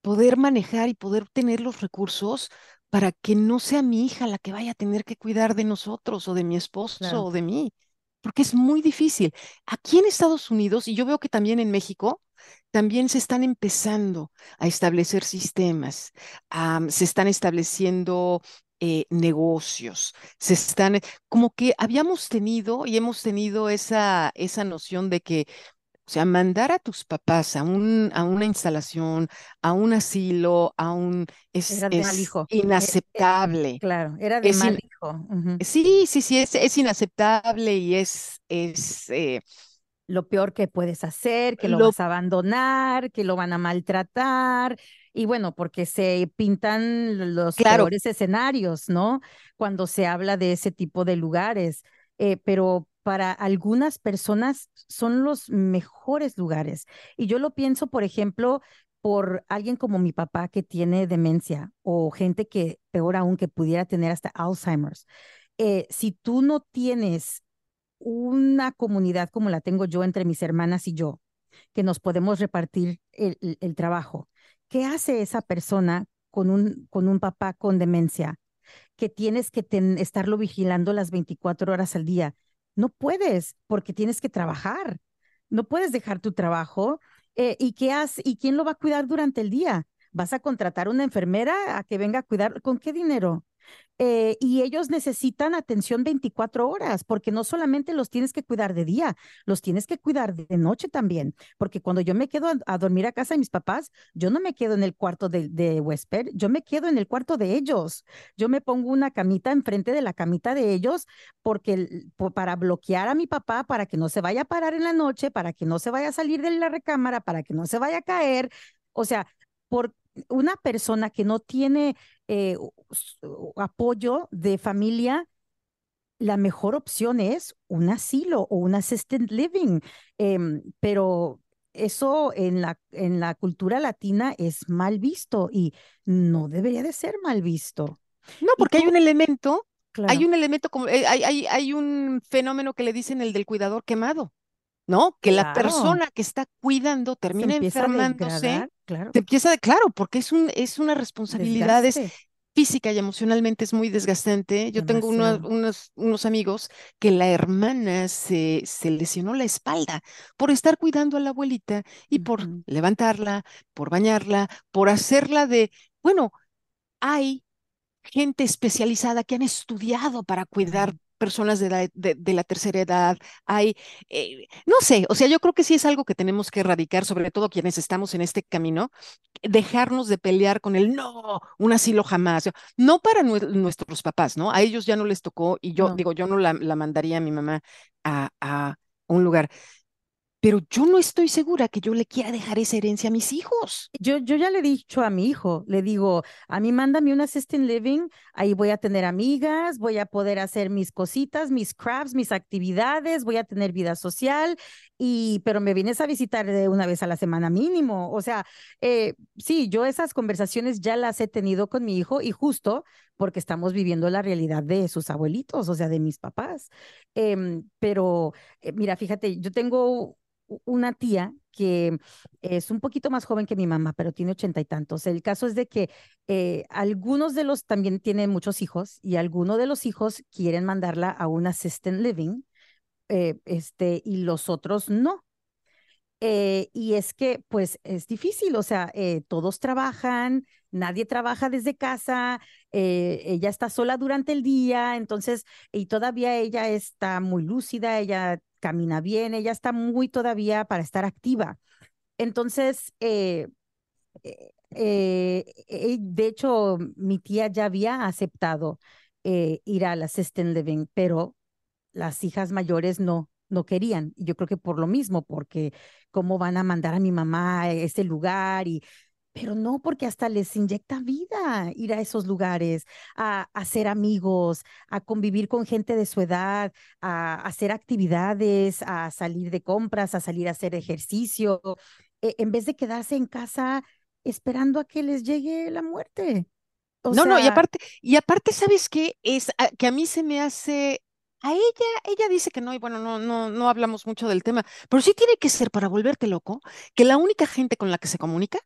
poder manejar y poder tener los recursos para que no sea mi hija la que vaya a tener que cuidar de nosotros o de mi esposo o de mí, porque es muy difícil. Aquí en Estados Unidos, y yo veo que también en México, también se están empezando a establecer sistemas, se están estableciendo eh, negocios, se están, como que habíamos tenido y hemos tenido esa, esa noción de que o sea, mandar a tus papás a, un, a una instalación, a un asilo, a un... Es, era de mal hijo. E, e, inaceptable. claro, era de mal hijo. Sí, sí, sí, es, es inaceptable y es... es eh, lo peor que puedes hacer, que lo, vas a abandonar, que lo van a maltratar. Y bueno, porque se pintan los peores escenarios, ¿no? Cuando se habla de ese tipo de lugares. Eh, pero para algunas personas son los mejores lugares. Y yo lo pienso, por ejemplo, por alguien como mi papá que tiene demencia o gente que, peor aún, que pudiera tener hasta Alzheimer's. Eh, si tú no tienes una comunidad como la tengo yo entre mis hermanas y yo, que nos podemos repartir el, trabajo, ¿qué hace esa persona con un, con un papá con demencia? Que tienes que estarlo vigilando las 24 horas al día no puedes porque tienes que trabajar. No puedes dejar tu trabajo. Eh, ¿Y qué haces? ¿Y quién lo va a cuidar durante el día? ¿Vas a contratar una enfermera a que venga a cuidar? ¿Con qué dinero? Eh, y ellos necesitan atención 24 horas, porque no solamente los tienes que cuidar de día, los tienes que cuidar de noche también, porque cuando yo me quedo a, dormir a casa de mis papás, yo no me quedo en el cuarto de, de huésped, yo me quedo en el cuarto de ellos. Yo me pongo una camita enfrente de la camita de ellos porque para bloquear a mi papá, para que no se vaya a parar en la noche, para que no se vaya a salir de la recámara, para que no se vaya a caer. O sea, por una persona que no tiene eh, apoyo de familia, la mejor opción es un asilo o un assisted living. Em, pero eso en la, en la cultura latina es mal visto y no debería de ser mal visto. No, porque hay un elemento, hay un elemento como, eh, hay, hay, hay un fenómeno que le dicen el del cuidador quemado. ¿no? Que la persona que está cuidando termina enfermándose, claro. Te empieza de, claro, porque es, un, es una responsabilidad, es física y emocionalmente es muy desgastante. Yo tengo unos, unos amigos que la hermana se, se lesionó la espalda por estar cuidando a la abuelita y por levantarla, por bañarla, por hacerla de, bueno, hay gente especializada que han estudiado para cuidar personas de la, de, la tercera edad, hay, eh, no sé, o sea, yo creo que sí es algo que tenemos que erradicar, sobre todo quienes estamos en este camino, dejarnos de pelear con el no, un asilo jamás, no para nuestros papás, ¿no? A ellos ya no les tocó y yo digo, yo no la, mandaría a mi mamá a, a un lugar pero yo no estoy segura que yo le quiera dejar esa herencia a mis hijos. Yo, yo ya le he dicho a mi hijo, le digo, a mí mándame un assistant living, ahí voy a tener amigas, voy a poder hacer mis cositas, mis crafts, mis actividades, voy a tener vida social, y, pero me vienes a visitar de una vez a la semana mínimo. O sea, eh, sí, yo esas conversaciones ya las he tenido con mi hijo y justo porque estamos viviendo la realidad de sus abuelitos, o sea, de mis papás. Em, pero eh, mira, fíjate, yo tengo una tía que es un poquito más joven que mi mamá, pero tiene ochenta y tantos. El caso es de que eh, algunos de los también tienen muchos hijos y algunos de los hijos quieren mandarla a un assistant living eh, este, y los otros no. Eh, y es que, pues, es difícil, o sea, todos trabajan, nadie trabaja desde casa, ella está sola durante el día, entonces, y todavía ella está muy lúcida, ella camina bien, ella está muy todavía para estar activa. Entonces, eh, eh, eh, de hecho, mi tía ya había aceptado ir al assistant living, pero las hijas mayores no, no querían. Yo creo que por lo mismo, porque cómo van a mandar a mi mamá a ese lugar y pero no, porque hasta les inyecta vida ir a esos lugares, a, hacer amigos, a convivir con gente de su edad, a, hacer actividades, a salir de compras, a salir a hacer ejercicio, e, en vez de quedarse en casa esperando a que les llegue la muerte. no, no, y aparte, y aparte, ¿sabes qué? Es ah, que a mí se me hace a ella, ella dice que no, y bueno, no, no, no hablamos mucho del tema, pero sí tiene que ser para volverte loco, que la única gente con la que se comunica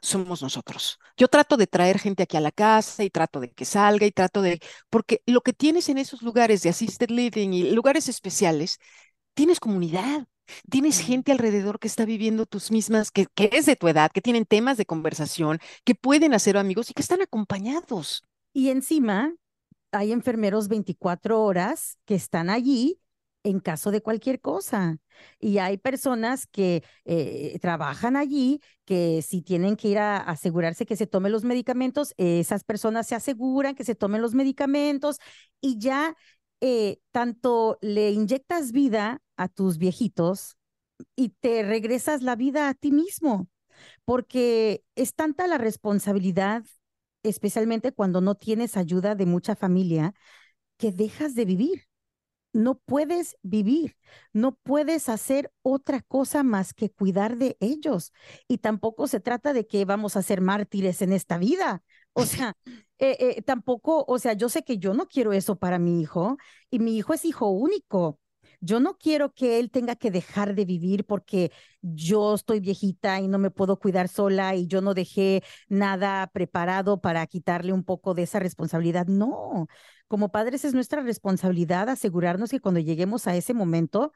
somos nosotros. Yo trato de traer gente aquí a la casa y trato de que salga y trato de, porque lo que tienes en esos lugares de assisted living y lugares especiales, tienes comunidad, tienes gente alrededor que está viviendo tus mismas, que, que es de tu edad, que tienen temas de conversación, que pueden hacer amigos y que están acompañados. Y encima hay enfermeros 24 horas que están allí en caso de cualquier cosa. Y hay personas que eh, trabajan allí, que si tienen que ir a asegurarse que se tomen los medicamentos, esas personas se aseguran que se tomen los medicamentos y ya eh, tanto le inyectas vida a tus viejitos y te regresas la vida a ti mismo, porque es tanta la responsabilidad, especialmente cuando no tienes ayuda de mucha familia, que dejas de vivir no puedes vivir, no puedes hacer otra cosa más que cuidar de ellos. Y tampoco se trata de que vamos a ser mártires en esta vida. O sea, eh, eh, tampoco, o sea, yo sé que yo no quiero eso para mi hijo y mi hijo es hijo único. Yo no quiero que él tenga que dejar de vivir porque yo estoy viejita y no me puedo cuidar sola y yo no dejé nada preparado para quitarle un poco de esa responsabilidad. No, como padres es nuestra responsabilidad asegurarnos que cuando lleguemos a ese momento,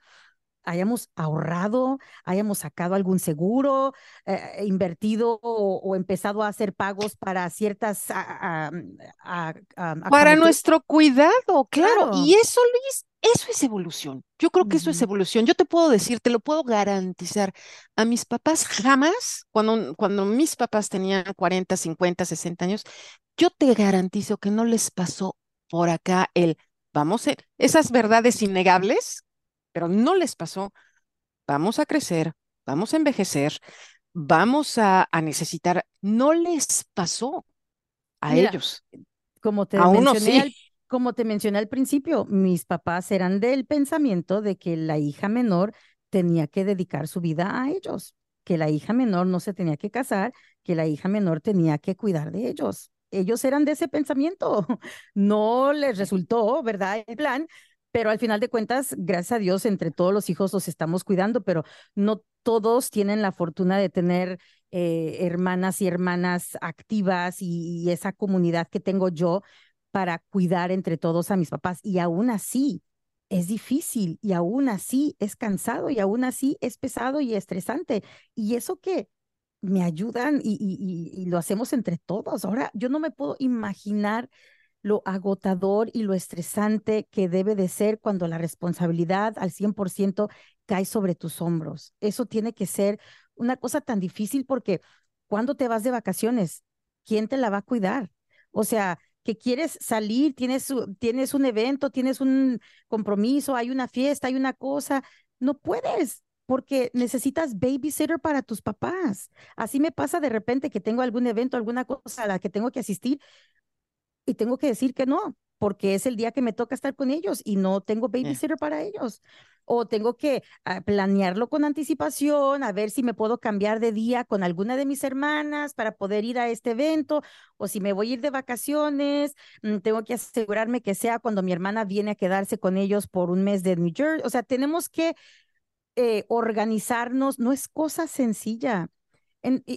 hayamos ahorrado, hayamos sacado algún seguro, eh, invertido o, empezado a hacer pagos para ciertas... para nuestro cuidado, claro. Y eso, Luis, eso es evolución. Yo creo que eso es evolución. Yo te puedo decir, te lo puedo garantizar. A mis papás jamás, cuando, cuando mis papás tenían 40, 50, 60 años, yo te garantizo que no les pasó por acá el, vamos, a, esas verdades innegables, pero no les pasó, vamos a crecer, vamos a envejecer, vamos a, necesitar, no les pasó a ellos. Como te a uno sí como te mencioné al principio, mis papás eran del pensamiento de que la hija menor tenía que dedicar su vida a ellos, que la hija menor no se tenía que casar, que la hija menor tenía que cuidar de ellos. Ellos eran de ese pensamiento. No les resultó, ¿verdad? El plan, pero al final de cuentas, gracias a Dios, entre todos los hijos los estamos cuidando, pero no todos tienen la fortuna de tener eh, hermanas y hermanas activas y, esa comunidad que tengo yo para cuidar entre todos a mis papás. Y aún así es difícil y aún así es cansado y aún así es pesado y estresante. Y eso que me ayudan y, lo hacemos entre todos. Ahora, yo no me puedo imaginar lo agotador y lo estresante que debe de ser cuando la responsabilidad al 100% cae sobre tus hombros. Eso tiene que ser una cosa tan difícil porque cuando te vas de vacaciones, ¿quién te la va a cuidar? O sea, que quieres salir, tienes, tienes un evento, tienes un compromiso, hay una fiesta, hay una cosa, no puedes porque necesitas babysitter para tus papás. Así me pasa de repente que tengo algún evento, alguna cosa a la que tengo que asistir y tengo que decir que no, porque es el día que me toca estar con ellos y no tengo eh. babysitter para ellos. O tengo que ah, planearlo con anticipación, a ver si me puedo cambiar de día con alguna de mis hermanas para poder ir a este evento, o si me voy a ir de vacaciones, mm, tengo que asegurarme que sea cuando mi hermana viene a quedarse con ellos por un mes de New Jersey. O sea, tenemos que eh, organizarnos, no es cosa sencilla.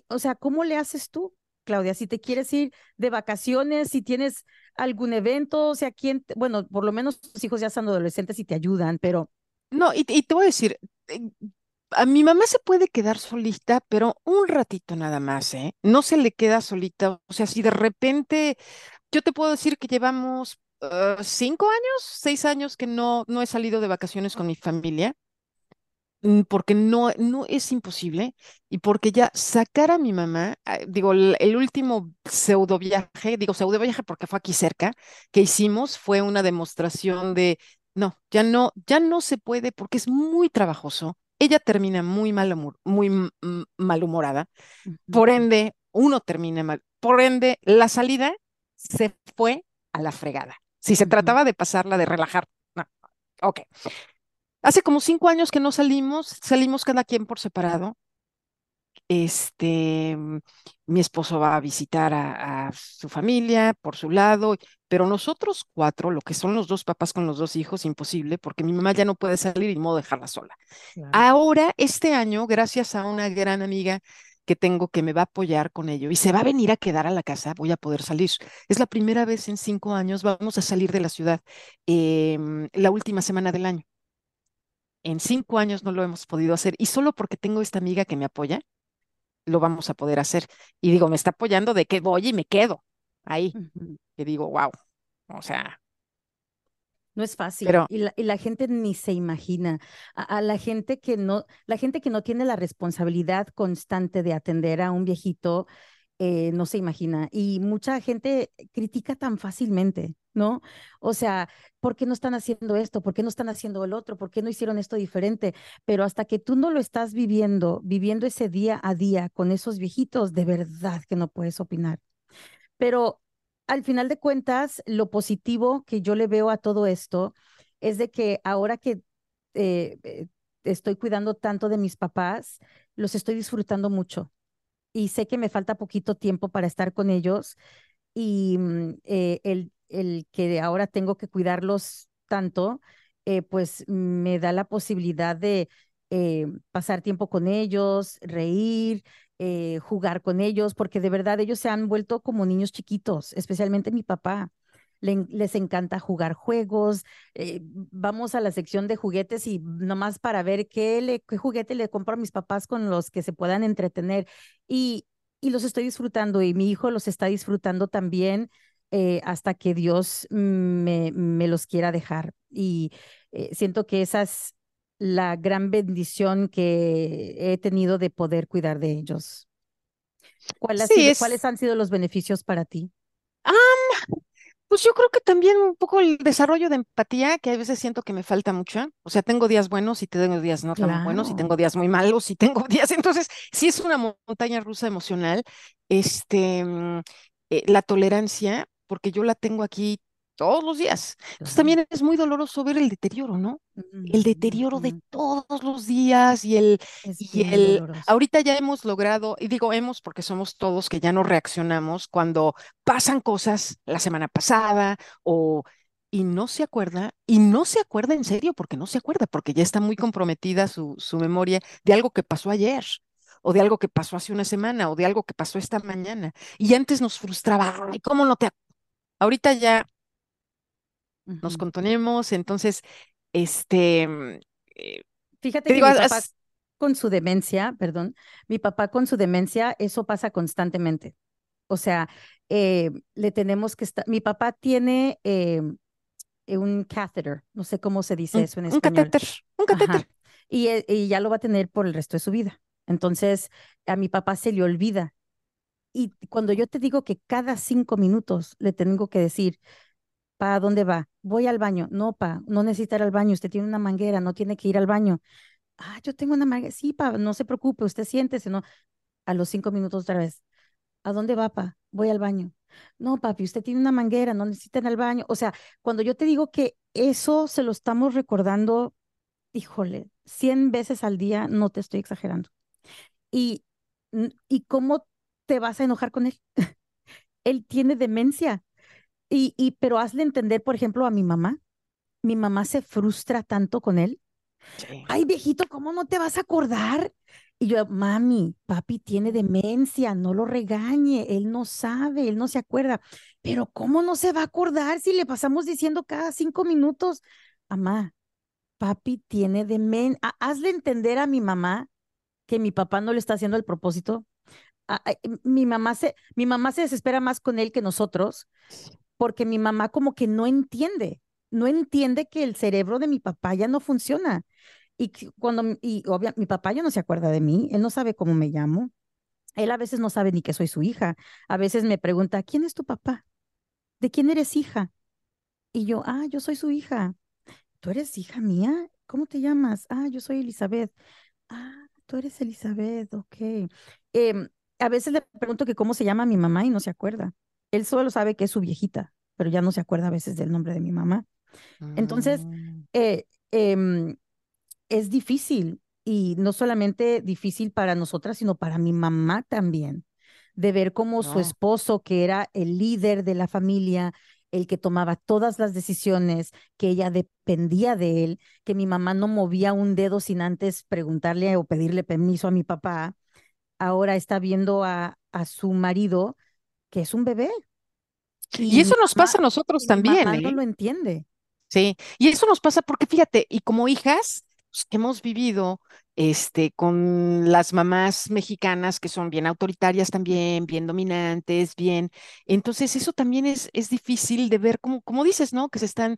o sea, ¿cómo le haces tú? Claudia, si te quieres ir de vacaciones, si tienes algún evento, o sea, quién, bueno, por lo menos tus hijos ya son adolescentes y te ayudan, pero... No, y, te voy a decir, a mi mamá se puede quedar solita, pero un ratito nada más, ¿eh? No se le queda solita, o sea, si de repente, yo te puedo decir que llevamos uh, cinco años, seis años que no, no he salido de vacaciones con mi familia. Mm, porque no, no es imposible y porque ya sacar a mi mamá, ah, digo, el, último pseudo viaje, digo pseudo viaje porque fue aquí cerca, que hicimos fue una demostración de, no, ya no, ya no se puede porque es muy trabajoso. Ella termina muy, mal muy malhumorada, por ende, uno termina mal, por ende, la salida se fue a la fregada. Si se trataba de pasarla, de relajar, no, ok. Hace como cinco años que no salimos, salimos cada quien por separado. Este, mi esposo va a visitar a, su familia por su lado, pero nosotros cuatro, lo que son los dos papás con los dos hijos, imposible, porque mi mamá ya no puede salir y no modo dejarla sola. Ahora, este año, gracias a una gran amiga que tengo que me va a apoyar con ello y se va a venir a quedar a la casa, voy a poder salir. Es la primera vez en cinco años, vamos a salir de la ciudad em, la última semana del año en cinco años no lo hemos podido hacer y solo porque tengo esta amiga que me apoya, lo vamos a poder hacer. Y digo, me está apoyando de que voy y me quedo ahí. Y digo, wow, o sea. No es fácil. y, la, gente ni se imagina. A, la gente que no, la gente que no tiene la responsabilidad constante de atender a un viejito, eh, no se imagina. Y mucha gente critica tan fácilmente. ¿no? O sea, ¿por qué no están haciendo esto? ¿Por qué no están haciendo el otro? ¿Por qué no hicieron esto diferente? Pero hasta que tú no lo estás viviendo, viviendo ese día a día con esos viejitos, de verdad que no puedes opinar. Pero al final de cuentas, lo positivo que yo le veo a todo esto es de que ahora que eh, eh, estoy cuidando tanto de mis papás, los estoy disfrutando mucho. Y sé que me falta poquito tiempo para estar con ellos. Y mm, eh, el el que ahora tengo que cuidarlos tanto, eh, pues me da la posibilidad de eh, pasar tiempo con ellos, reír, jugar con ellos, porque de verdad ellos se han vuelto como niños chiquitos, especialmente mi papá. Les encanta jugar juegos, eh, vamos a la sección de juguetes y nomás para ver qué, le, qué juguete le compro a mis papás con los que se puedan entretener y, y los estoy disfrutando y mi hijo los está disfrutando también eh, hasta que Dios me, me, los quiera dejar. Y eh, siento que esa es la gran bendición que he tenido de poder cuidar de ellos. ¿Cuáles han sido los beneficios para ti? Pues yo creo que también un poco el desarrollo de empatía, que a veces siento que me falta mucho. O sea, tengo días buenos y tengo días no tan buenos y tengo días muy malos y tengo días. Entonces, sí es una montaña rusa emocional. Este, mm, eh, la tolerancia, porque yo la tengo aquí todos los días. Entonces también es muy doloroso ver el deterioro, ¿no? El deterioro de todos los días y el, y el, ahorita ya hemos logrado, y digo hemos porque somos todos que ya no reaccionamos cuando pasan cosas la semana pasada o y no se acuerda, y no se acuerda en serio porque no se acuerda, porque ya está muy comprometida su, su memoria de algo que pasó ayer o de algo que pasó hace una semana o de algo que pasó esta mañana. Y antes nos frustraba, ay, ¿cómo no te Ahorita ya nos contenemos, entonces, este... Mm, eh, Fíjate que mi papá con su demencia, perdón, mi papá con su demencia, eso pasa constantemente. O sea, eh, le tenemos que estar, mi papá tiene eh, un catheter, no sé cómo se dice eso en español. Un catéter, un catéter. Y, y, ya lo va a tener por el resto de su vida. Entonces, a mi papá se le olvida. Y cuando yo te digo que cada cinco minutos le tengo que decir, ¿Para dónde va? Voy al baño. No, pa, no necesita ir al baño. Usted tiene una manguera, no tiene que ir al baño. Ah, yo tengo una manguera. Sí, pa, no se preocupe, usted siéntese, ¿no? A los cinco minutos otra vez. ¿A dónde va, pa? Voy al baño. No, papi, usted tiene una manguera, no necesita ir al baño. O sea, cuando yo te digo que eso se lo estamos recordando, híjole, cien veces al día, no te estoy exagerando. Y, ¿y cómo te vas a enojar con él? él tiene demencia. Y, y, pero hazle entender, por ejemplo, a mi mamá. Mi mamá se frustra tanto con él. Ay, viejito, ¿cómo no te vas a acordar? Y yo, mami, papi tiene demencia, no lo regañe, él no sabe, él no se acuerda. Pero ¿cómo no se va a acordar si le pasamos diciendo cada cinco minutos, mamá, papi tiene demencia? Hazle entender a mi mamá que mi papá no le está haciendo el propósito. mi mamá se, mi mamá se desespera más con él que nosotros, porque mi mamá como que no entiende, no entiende que el cerebro de mi papá ya no funciona. Y cuando, y obvia, mi papá ya no se acuerda de mí, él no sabe cómo me llamo, él a veces no sabe ni que soy su hija, a veces me pregunta, ¿quién es tu papá? ¿De quién eres hija? Y yo, ah, yo soy su hija. ¿Tú eres hija mía? ¿Cómo te llamas? Ah, yo soy Elizabeth. Ah, tú eres Elizabeth, ok. Em, a veces le pregunto que cómo se llama mi mamá y no se acuerda. Él solo sabe que es su viejita, pero ya no se acuerda a veces del nombre de mi mamá. Entonces, mm. eh, em, es difícil y no solamente difícil para nosotras, sino para mi mamá también, de ver cómo su esposo, que era el líder de la familia, el que tomaba todas las decisiones, que ella dependía de él, que mi mamá no movía un dedo sin antes preguntarle o pedirle permiso a mi papá, ahora está viendo a, a su marido que es un bebé. Y, eso nos pasa a nosotros también. Mamá no ¿eh? lo entiende. Sí, y eso nos pasa porque fíjate, y como hijas que hemos vivido este, con las mamás mexicanas que son bien autoritarias también, bien dominantes, bien. Entonces, eso también es, es difícil de ver, como, como dices, ¿no? Que se están,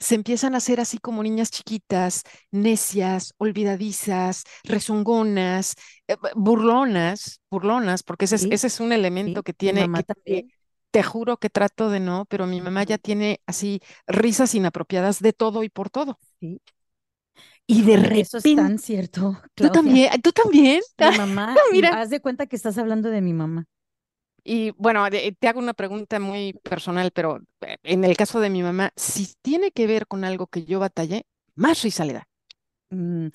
se empiezan a hacer así como niñas chiquitas, necias, olvidadizas, rezongonas, eh, burlonas, burlonas, porque ese, es, ese es un elemento que tiene. Que, te juro que trato de no, pero mi mamá ya tiene así risas inapropiadas de todo y por todo. Sí. Y de repente. Eso es tan cierto. Tú también, tú también. Mi mamá, Mira. haz de cuenta que estás hablando de mi mamá. Y bueno, te hago una pregunta muy personal, pero eh, en el caso de mi mamá, si tiene que ver con algo que yo batallé, más risa le da. Mm,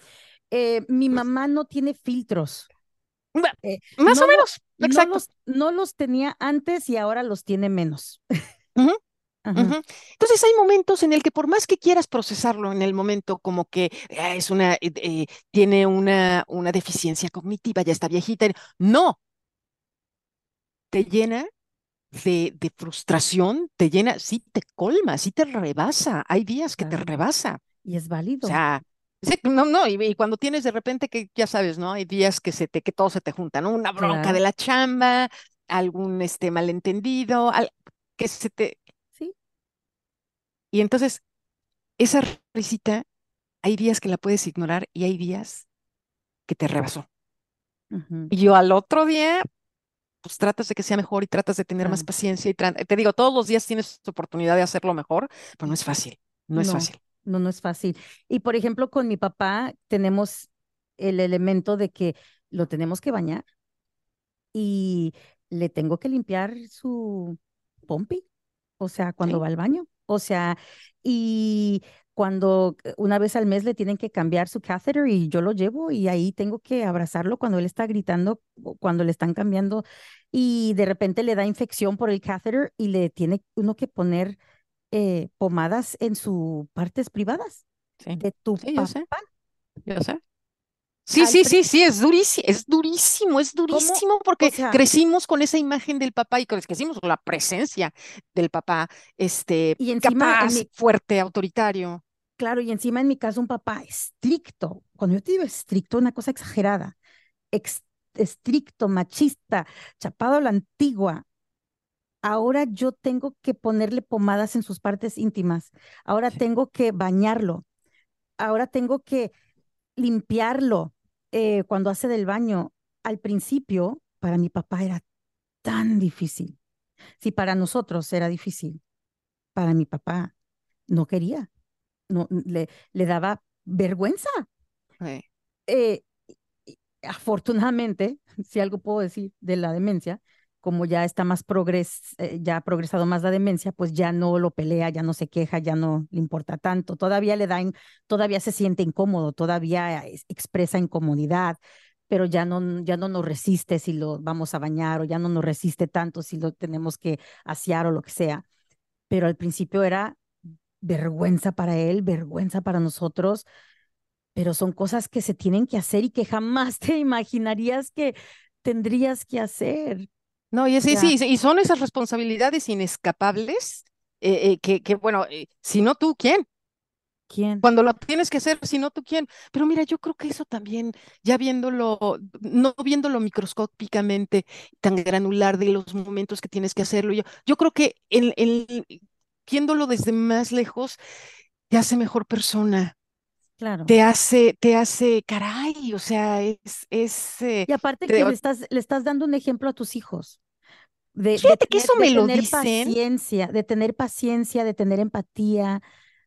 eh, mi mamá no tiene filtros. Eh, más o menos, exacto. No los, tenía antes y ahora los tiene menos. Entonces hay momentos en el que por más que quieras procesarlo en el momento como que ah, es una, eh, eh, tiene una, una deficiencia cognitiva, ya está viejita, no, te llena de, de frustración te llena, sí te colma, sí te rebasa. Hay días que te rebasa. Y es O válido. sea, sí, no, no, y, y cuando tienes de repente que, ya sabes, ¿no? Hay días que se te, que todo se te junta, ¿no? Una bronca Claro. de la chamba, algún este malentendido, al- que se te. Y entonces, esa risita, hay días que la puedes ignorar y hay días que te rebasó. Y yo al otro día, pues tratas de que sea mejor y tratas de tener más paciencia y te digo, todos los días tienes oportunidad de hacerlo mejor, pero no es fácil, no es fácil. no, no es fácil. Y por ejemplo, con mi papá tenemos el elemento de que lo tenemos que bañar y le tengo que limpiar su pompi, o sea, cuando Sí, va al baño. O sea, y cuando eh, una vez al mes le tienen que cambiar su catheter y yo lo llevo y ahí tengo que abrazarlo cuando él está gritando, cuando le están cambiando y de repente le da infección por el catheter y le tiene uno que poner eh, pomadas en sus partes privadas sí, de tu sí, yo papá. sé, yo sé. Sí, sí, sí, sí, es durísimo, es durísimo, es ¿Cómo? durísimo O porque sea, crecimos con esa imagen del papá y cre- crecimos con la presencia del papá, este, y encima en capaz, mi, fuerte, autoritario. claro, y encima en mi caso un papá estricto. Cuando yo te digo estricto, una cosa exagerada, ex- estricto, machista, chapado a la antigua. Ahora yo tengo que ponerle pomadas en sus partes íntimas. Ahora tengo que bañarlo. Ahora tengo que limpiarlo eh, cuando hace del baño. Al principio, para mi papá era tan difícil. Si para nosotros era difícil, para mi papá no quería, no le, le daba vergüenza. sí, Eh, afortunadamente, si algo puedo decir de la demencia, como ya está más progres, eh, ya ha progresado más la demencia, pues ya no lo pelea, ya no se queja, ya no le importa tanto. Todavía le da, in- todavía se siente incómodo, todavía es- expresa incomodidad, pero ya no, ya no nos resiste si lo vamos a bañar o ya no nos resiste tanto si lo tenemos que asear o lo que sea. Pero al principio era vergüenza para él, vergüenza para nosotros pero son cosas que se tienen que hacer y que jamás te imaginarías que tendrías que hacer. No, y es- sea, sí, y son esas responsabilidades inescapables eh, eh, que, que, bueno, eh, si no tú, ¿quién? ¿quién? Cuando lo tienes que hacer, si no tú, ¿quién? Pero mira, yo creo que eso también, ya viéndolo, no viéndolo microscópicamente, tan granular de los momentos que tienes que hacerlo, yo, yo creo que el, el- viéndolo desde más lejos, te hace mejor persona, Claro. te hace, te hace, caray, o sea, es, es, eh, Y aparte te- que le estás, le estás dando un ejemplo a tus hijos de, de fíjate que tener, eso de me lo tener dicen, paciencia, de tener paciencia, de tener empatía,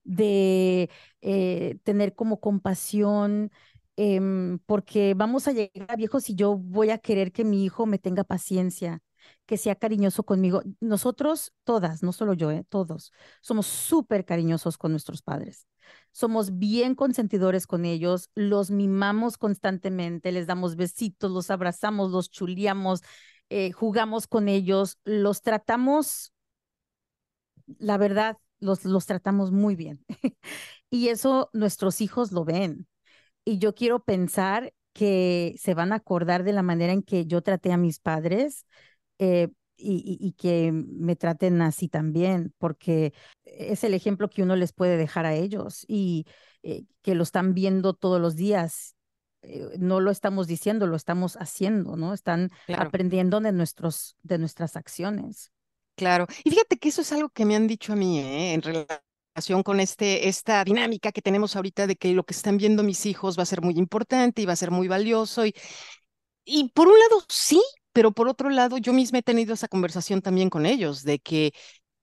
de eh, tener como compasión, em, porque vamos a llegar a viejos y yo voy a querer que mi hijo me tenga paciencia, que sea cariñoso conmigo. Nosotros, todas, no solo yo, eh, todos, somos súper cariñosos con nuestros padres. Somos bien consentidores con ellos, los mimamos constantemente, les damos besitos, los abrazamos, los chuleamos, eh, jugamos con ellos, los tratamos, la verdad, los, los tratamos muy bien. Y eso nuestros hijos lo ven. Y yo quiero pensar que se van a acordar de la manera en que yo traté a mis padres eh, y, y- y que me traten así también, porque es el ejemplo que uno les puede dejar a ellos y eh, que lo están viendo todos los días. Eh, no lo estamos diciendo, lo estamos haciendo, ¿no? Están claro. aprendiendo de nuestros, de nuestras acciones. Claro. Y fíjate que eso es algo que me han dicho a mí, ¿eh? En relación con este, esta dinámica que tenemos ahorita de que lo que están viendo mis hijos va a ser muy importante y va a ser muy valioso. Y, y por un lado sí, pero por otro lado yo misma he tenido esa conversación también con ellos de que,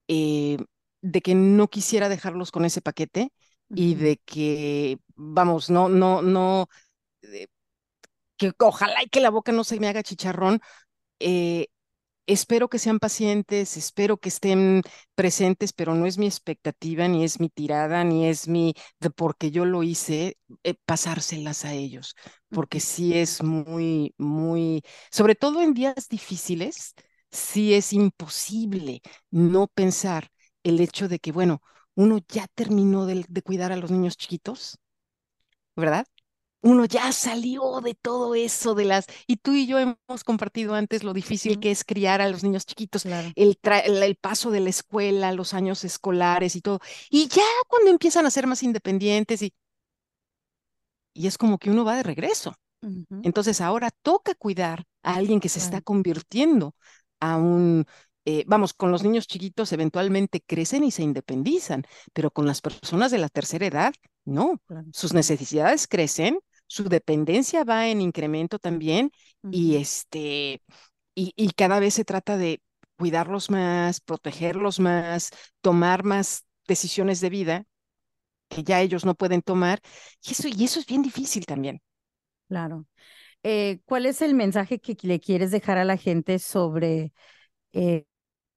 eh, de que no quisiera dejarlos con ese paquete y de que, vamos, no, no, no, eh, que ojalá y que la boca no se me haga chicharrón. eh, Espero que sean pacientes, espero que estén presentes, pero no es mi expectativa, ni es mi tirada, ni es mi, de porque yo lo hice, eh, pasárselas a ellos, porque sí es muy, muy, sobre todo en días difíciles, sí es imposible no pensar el hecho de que, bueno, uno ya terminó de, de cuidar a los niños chiquitos, ¿verdad? Uno ya salió de todo eso de las, y tú y yo hemos compartido antes lo difícil que es criar a los niños chiquitos, el, el, paso de la escuela, los años escolares y todo. Y ya cuando empiezan a ser más independientes y, y es como que uno va de regreso. Entonces ahora toca cuidar a alguien que se está convirtiendo a un, eh, vamos, con los niños chiquitos eventualmente crecen y se independizan, pero con las personas de la tercera edad, no. Sus necesidades crecen, su dependencia va en incremento también y este y, y, cada vez se trata de cuidarlos más, protegerlos más, tomar más decisiones de vida que ya ellos no pueden tomar y eso y eso es bien difícil también. Claro. Eh, ¿Cuál es el mensaje que le quieres dejar a la gente sobre eh,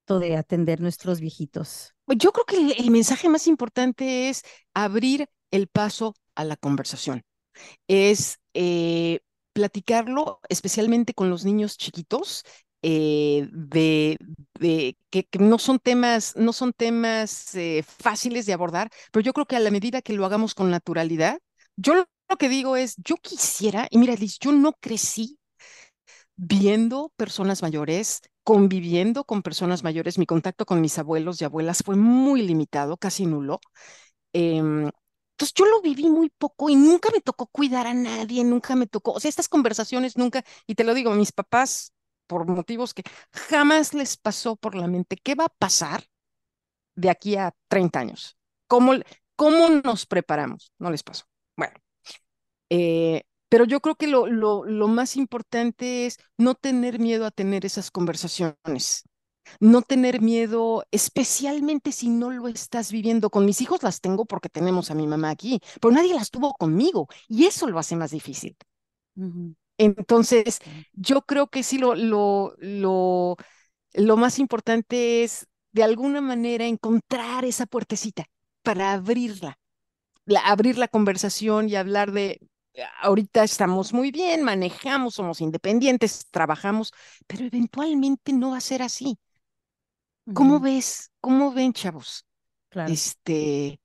esto de atender nuestros viejitos? Pues yo creo que el mensaje más importante es abrir el paso a la conversación es eh, platicarlo, especialmente con los niños chiquitos, eh, de, que, no son temas, no son temas eh, fáciles de abordar, pero yo creo que a la medida que lo hagamos con naturalidad, yo lo, que digo es, yo quisiera, y mira, Liz, yo no crecí viendo personas mayores, conviviendo con personas mayores, mi contacto con mis abuelos y abuelas fue muy limitado, casi nulo. Em, entonces yo lo viví muy poco y nunca me tocó cuidar a nadie, nunca me tocó, o sea, estas conversaciones nunca, y te lo digo, mis papás, por motivos que jamás les pasó por la mente, ¿qué va a pasar de aquí a 30 años? ¿Cómo, cómo nos preparamos? No les pasó. Bueno, eh, pero yo creo que lo, lo, lo más importante es no tener miedo a tener esas conversaciones no tener miedo, especialmente si no lo estás viviendo. Con mis hijos las tengo porque tenemos a mi mamá aquí, pero nadie las tuvo conmigo y eso lo hace más difícil. Entonces, yo creo que sí, lo, lo, lo, lo más importante es de alguna manera encontrar esa puertecita para abrirla, abrir la conversación y hablar de, ahorita estamos muy bien, manejamos, somos independientes, trabajamos, pero eventualmente no va a ser así. ¿Cómo ves? ¿Cómo ven, chavos? Claro. Este.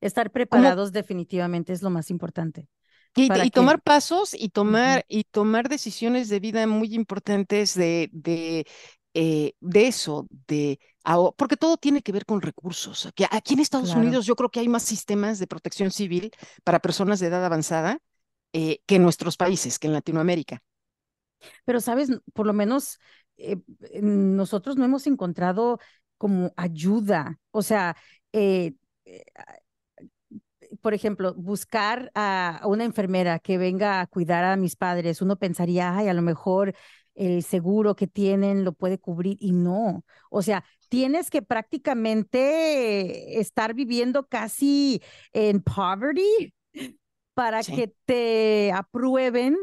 Estar preparados definitivamente es lo más importante. Y, tomar pasos y tomar, y tomar decisiones de vida muy importantes de, de, eh, de eso, de porque todo tiene que ver con recursos. Aquí, aquí en Estados Unidos yo creo que hay más sistemas de protección civil para personas de edad avanzada eh, que en nuestros países, que en Latinoamérica. Pero, sabes, por lo menos eh, nosotros no hemos encontrado como ayuda. O sea, eh, eh, por ejemplo, buscar a una enfermera que venga a cuidar a mis padres, uno pensaría, ay, a lo mejor el seguro que tienen lo puede cubrir y no. O sea, tienes que prácticamente estar viviendo casi en poverty para que te aprueben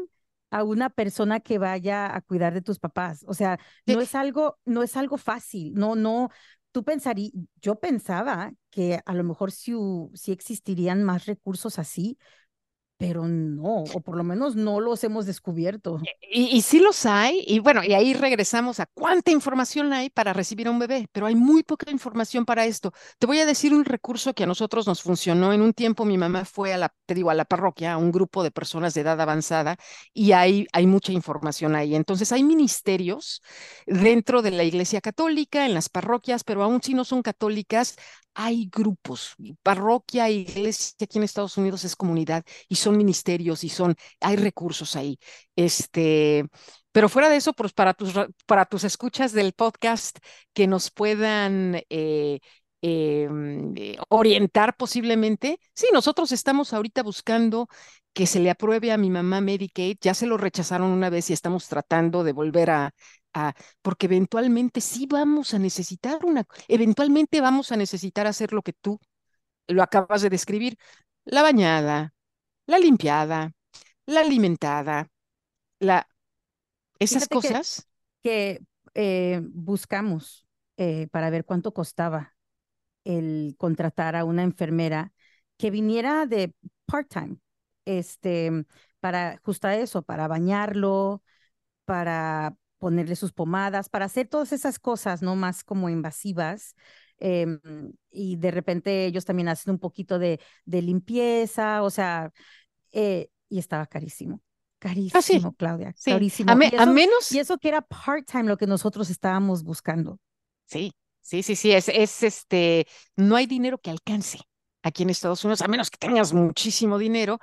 a una persona que vaya a cuidar de tus papás. O sea, no es algo, no es algo fácil. No, no, tú pensarías, yo pensaba que a lo mejor si, si existirían más recursos así, pero no, o por lo menos no los hemos descubierto. Y, sí los hay, y bueno, y ahí regresamos a cuánta información hay para recibir a un bebé, pero hay muy poca información para esto. Te voy a decir un recurso que a nosotros nos funcionó. En un tiempo mi mamá fue a la, te digo, a la parroquia, a un grupo de personas de edad avanzada, y hay, hay mucha información ahí. Entonces hay ministerios dentro de la iglesia católica, en las parroquias, pero aún si no son católicas, hay grupos, parroquia, iglesia aquí en Estados Unidos es comunidad y son ministerios y son, hay recursos ahí. Este, pero fuera de eso, pues para tus, para tus escuchas del podcast que nos puedan eh, em, eh, orientar posiblemente, sí, nosotros estamos ahorita buscando que se le apruebe a mi mamá Medicaid, ya se lo rechazaron una vez y estamos tratando de volver a, porque eventualmente sí vamos a necesitar una, eventualmente vamos a necesitar hacer lo que tú lo acabas de describir, la bañada, la limpiada, la alimentada, la, esas cosas. Que, eh, buscamos eh, para ver cuánto costaba el contratar a una enfermera que viniera de part-time, este, para justo eso, para bañarlo, para ponerle sus pomadas, para hacer todas esas cosas, ¿no? Más como invasivas. Em, y de repente ellos también hacen un poquito de, de limpieza, o sea, eh, y estaba carísimo. Carísimo, Claudia, sí. carísimo. A, y, eso, a, menos. y eso que era part-time lo que nosotros estábamos buscando. Sí, sí, sí, sí, es, es este, no hay dinero que alcance aquí en Estados Unidos, a menos que tengas muchísimo dinero,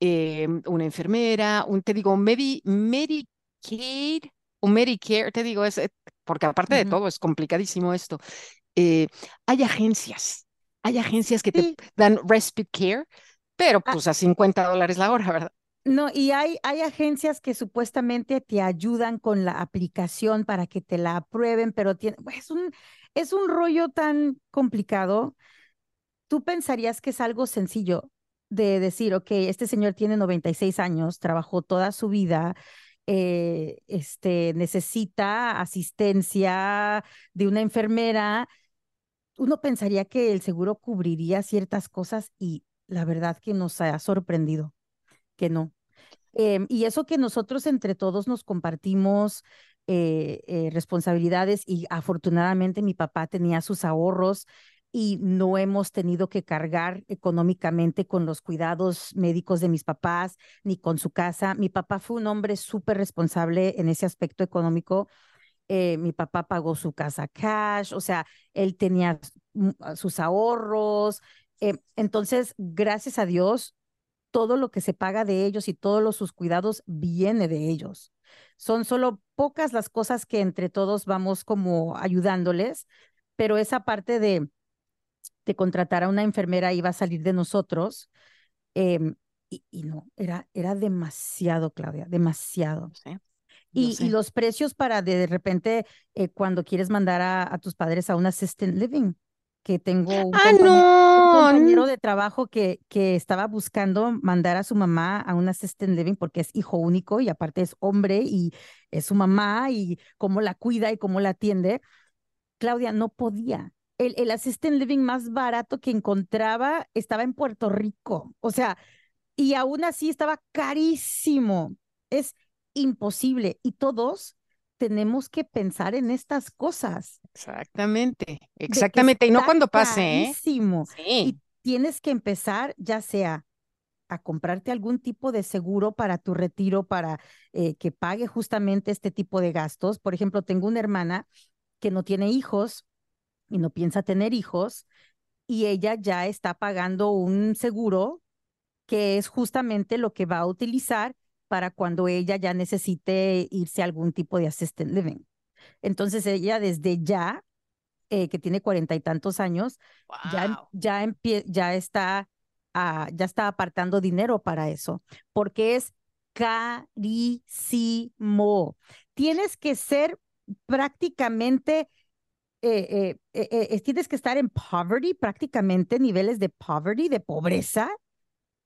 eh, una enfermera, un, te digo, Medi, Medicaid o Medicare, te digo, es, porque aparte uh -huh. de todo es complicadísimo esto. Eh, hay agencias, hay agencias que sí. te dan respite care, pero pues ah. a 50 dólares la hora, ¿verdad? No, y hay, hay agencias que supuestamente te ayudan con la aplicación para que te la aprueben, pero tiene, es, un, es un rollo tan complicado. Tú pensarías que es algo sencillo de decir, ok, este señor tiene 96 años, trabajó toda su vida, eh, este, necesita asistencia de una enfermera. Uno pensaría que el seguro cubriría ciertas cosas y la verdad que nos ha sorprendido que no. Eh, y eso que nosotros entre todos nos compartimos eh, eh, responsabilidades y afortunadamente mi papá tenía sus ahorros y no hemos tenido que cargar económicamente con los cuidados médicos de mis papás ni con su casa. Mi papá fue un hombre súper responsable en ese aspecto económico. Eh, mi papá pagó su casa cash, o sea, él tenía sus ahorros. Eh, entonces, gracias a Dios, todo lo que se paga de ellos y todos los, sus cuidados viene de ellos. Son solo pocas las cosas que entre todos vamos como ayudándoles, pero esa parte de, de contratar a una enfermera iba a salir de nosotros. Eh, y, y, no, era, era demasiado, Claudia, demasiado. Sí. Y, sé. y, los precios para de, de repente eh, cuando quieres mandar a, a, tus padres a un assistant living, que tengo un, ah, compañero, no. un compañero de trabajo que, que estaba buscando mandar a su mamá a un assistant living porque es hijo único y aparte es hombre y es su mamá y cómo la cuida y cómo la atiende. Claudia no podía. El, el assistant living más barato que encontraba estaba en Puerto Rico. O sea, y aún así estaba carísimo. Es imposible. Y todos tenemos que pensar en estas cosas. Exactamente, exactamente. Y no cuando pase, carísimo. ¿eh? Sí. Y tienes que empezar, ya sea a comprarte algún tipo de seguro para tu retiro, para eh, que pague justamente este tipo de gastos. Por ejemplo, tengo una hermana que no tiene hijos y no piensa tener hijos y ella ya está pagando un seguro que es justamente lo que va a utilizar para cuando ella ya necesite irse a algún tipo de assisted living. Entonces ella desde ya, eh, que tiene cuarenta y tantos años, wow. ya, ya, ya, está, uh, ya está apartando dinero para eso, porque es carísimo. Tienes que ser prácticamente, eh, eh, tienes que estar en poverty, prácticamente niveles de poverty, de pobreza.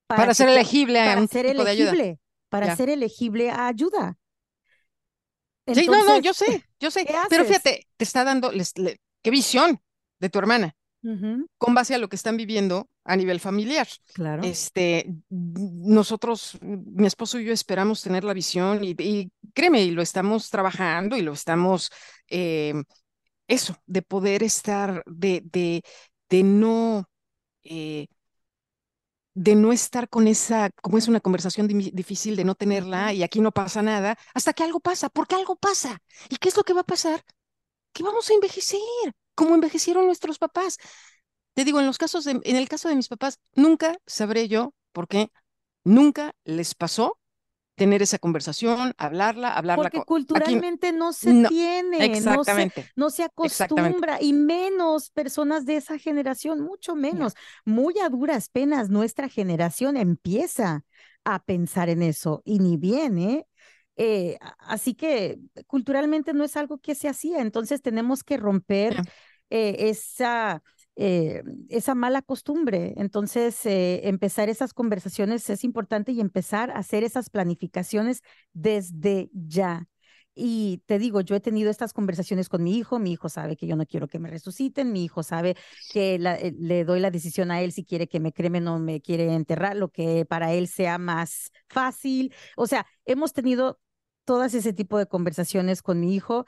Para, para ser elegible para a un ser tipo elegible, para ya. ser elegible a ayuda. Entonces, sí, no, no, yo sé, yo sé. Pero fíjate, te está dando, les, qué visión de tu hermana, uh -huh. con base a lo que están viviendo a nivel familiar. Claro. Este, nosotros, mi esposo y yo esperamos tener la visión y, y créeme, y lo estamos trabajando y lo estamos, eh, eso, de poder estar, de, de, de no... Eh, de no estar con esa, como es una conversación difícil, de no tenerla y aquí no pasa nada, hasta que algo pasa, porque algo pasa. ¿Y qué es lo que va a pasar? Que vamos a envejecer, como envejecieron nuestros papás. Te digo, en los casos, de, en el caso de mis papás, nunca sabré yo por qué nunca les pasó tener esa conversación, hablarla, hablarla. Porque culturalmente Aquí, no se no, tiene, exactamente, no, se, no se acostumbra, y menos personas de esa generación, mucho menos. Muy a duras penas, nuestra generación empieza a pensar en eso, y ni bien, ¿eh? Eh, así que culturalmente no es algo que se hacía, entonces tenemos que romper eh, esa eh, esa mala costumbre. Entonces, eh, empezar esas conversaciones es importante y empezar a hacer esas planificaciones desde ya. Y te digo, yo he tenido estas conversaciones con mi hijo, mi hijo sabe que yo no quiero que me resuciten, mi hijo sabe que eh, le doy la decisión a él si quiere que me cremen o me quiere enterrar, lo que para él sea más fácil. O sea, hemos tenido todas ese tipo de conversaciones con mi hijo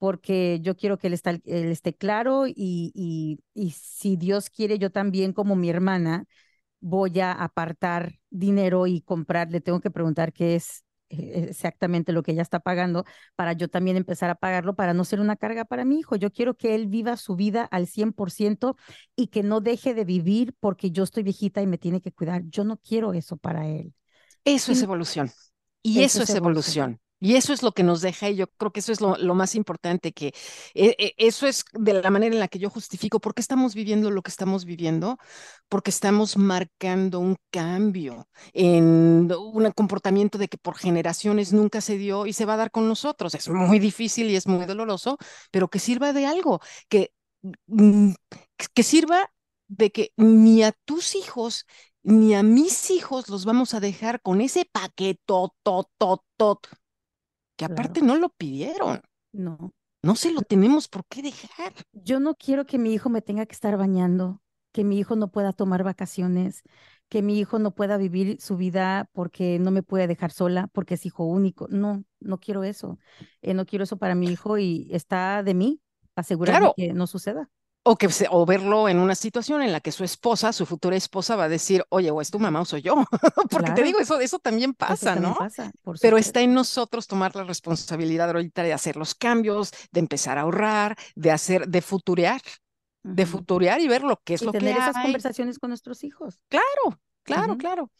porque yo quiero que él, está, él esté claro y, y, y, si Dios quiere, yo también como mi hermana, voy a apartar dinero y comprar, le tengo que preguntar qué es eh, exactamente lo que ella está pagando para yo también empezar a pagarlo para no ser una carga para mi hijo. Yo quiero que él viva su vida al 100% y que no deje de vivir porque yo estoy viejita y me tiene que cuidar. Yo no quiero eso para él. Eso es evolución. Y eso, es evolución. Y eso es lo que nos deja, y yo creo que eso es lo, más importante, que eh, eh, eso es de la manera en la que yo justifico por qué estamos viviendo lo que estamos viviendo, porque estamos marcando un cambio en un comportamiento de que por generaciones nunca se dio y se va a dar con nosotros. Es muy difícil y es muy doloroso, pero que sirva de algo, que, mm, que sirva de que ni a tus hijos ni a mis hijos los vamos a dejar con ese paqueto, tot, tot, tot que aparte no lo pidieron. No. No se lo tenemos por qué dejar. Yo no quiero que mi hijo me tenga que estar bañando, que mi hijo no pueda tomar vacaciones, que mi hijo no pueda vivir su vida porque no me puede dejar sola, porque es hijo único. No, no quiero eso. Eh, no quiero eso para mi hijo y está de mí asegurarme que no suceda. O, que o verlo en una situación en la que su esposa, su futura esposa, va a decir, oye, o es tu mamá o soy yo. Porque te digo, eso, eso también pasa, ¿no? Pero está en nosotros tomar la responsabilidad ahorita de hacer los cambios, de empezar a ahorrar, de hacer, de futurear, de futurear y ver lo que es lo que tener esas conversaciones con nuestros hijos. Claro, claro, claro.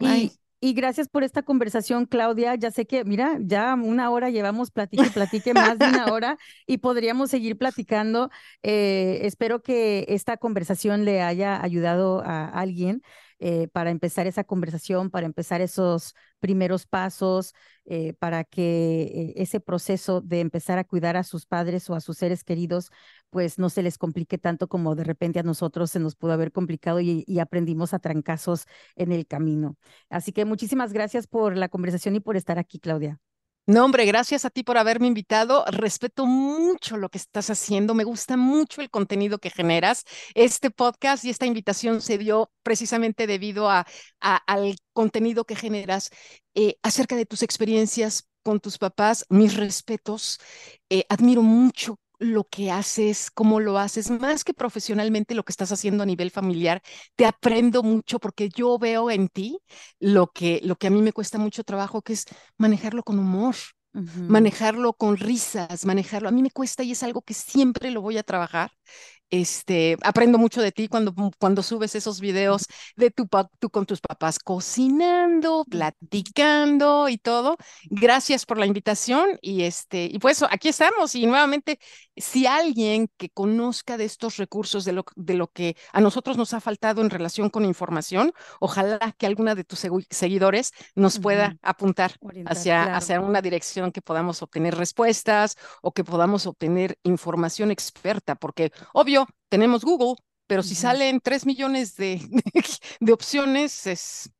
Y, y gracias por esta conversación, Claudia. Ya sé que, mira, ya una hora llevamos platique, platique más de una hora y podríamos seguir platicando. Eh, espero que esta conversación le haya ayudado a alguien. Eh, para empezar esa conversación, para empezar esos primeros pasos, eh, para que eh, ese proceso de empezar a cuidar a sus padres o a sus seres queridos, pues no se les complique tanto como de repente a nosotros se nos pudo haber complicado y, y aprendimos a trancazos en el camino. Así que muchísimas gracias por la conversación y por estar aquí, Claudia. No, hombre, gracias a ti por haberme invitado. Respeto mucho lo que estás haciendo. Me gusta mucho el contenido que generas. Este podcast y esta invitación se dio precisamente debido a, al contenido que generas eh, acerca de tus experiencias con tus papás. Mis respetos. Eh, admiro mucho lo que haces, cómo lo haces, más que profesionalmente lo que estás haciendo a nivel familiar. Te aprendo mucho porque yo veo en ti lo que, lo que a mí me cuesta mucho trabajo, que es manejarlo con humor. manejarlo con risas, manejarlo. A mí me cuesta y es algo que siempre lo voy a trabajar este, aprendo mucho de ti cuando, mm, cuando subes esos videos de tu, tú con tus papás cocinando, platicando y todo. Gracias por la invitación y este, y pues aquí estamos y nuevamente si alguien que conozca de estos recursos, de lo, de lo que a nosotros nos ha faltado en relación con información, ojalá que alguna de tus seguidores nos pueda apuntar hacia, hacia una dirección que podamos obtener respuestas o que podamos obtener información experta, porque obvio, tenemos Google, pero si salen tres millones de, de opciones, es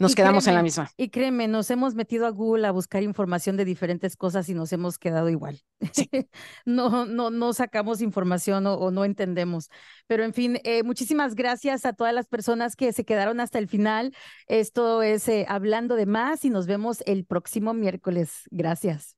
nos quedamos en la misma. Y créeme, nos hemos metido a Google a buscar información de diferentes cosas y nos hemos quedado igual. no, no, no sacamos información o, no entendemos. Pero en fin, eh, muchísimas gracias a todas las personas que se quedaron hasta el final. Esto es eh, Hablando de más y nos vemos el próximo miércoles. Gracias.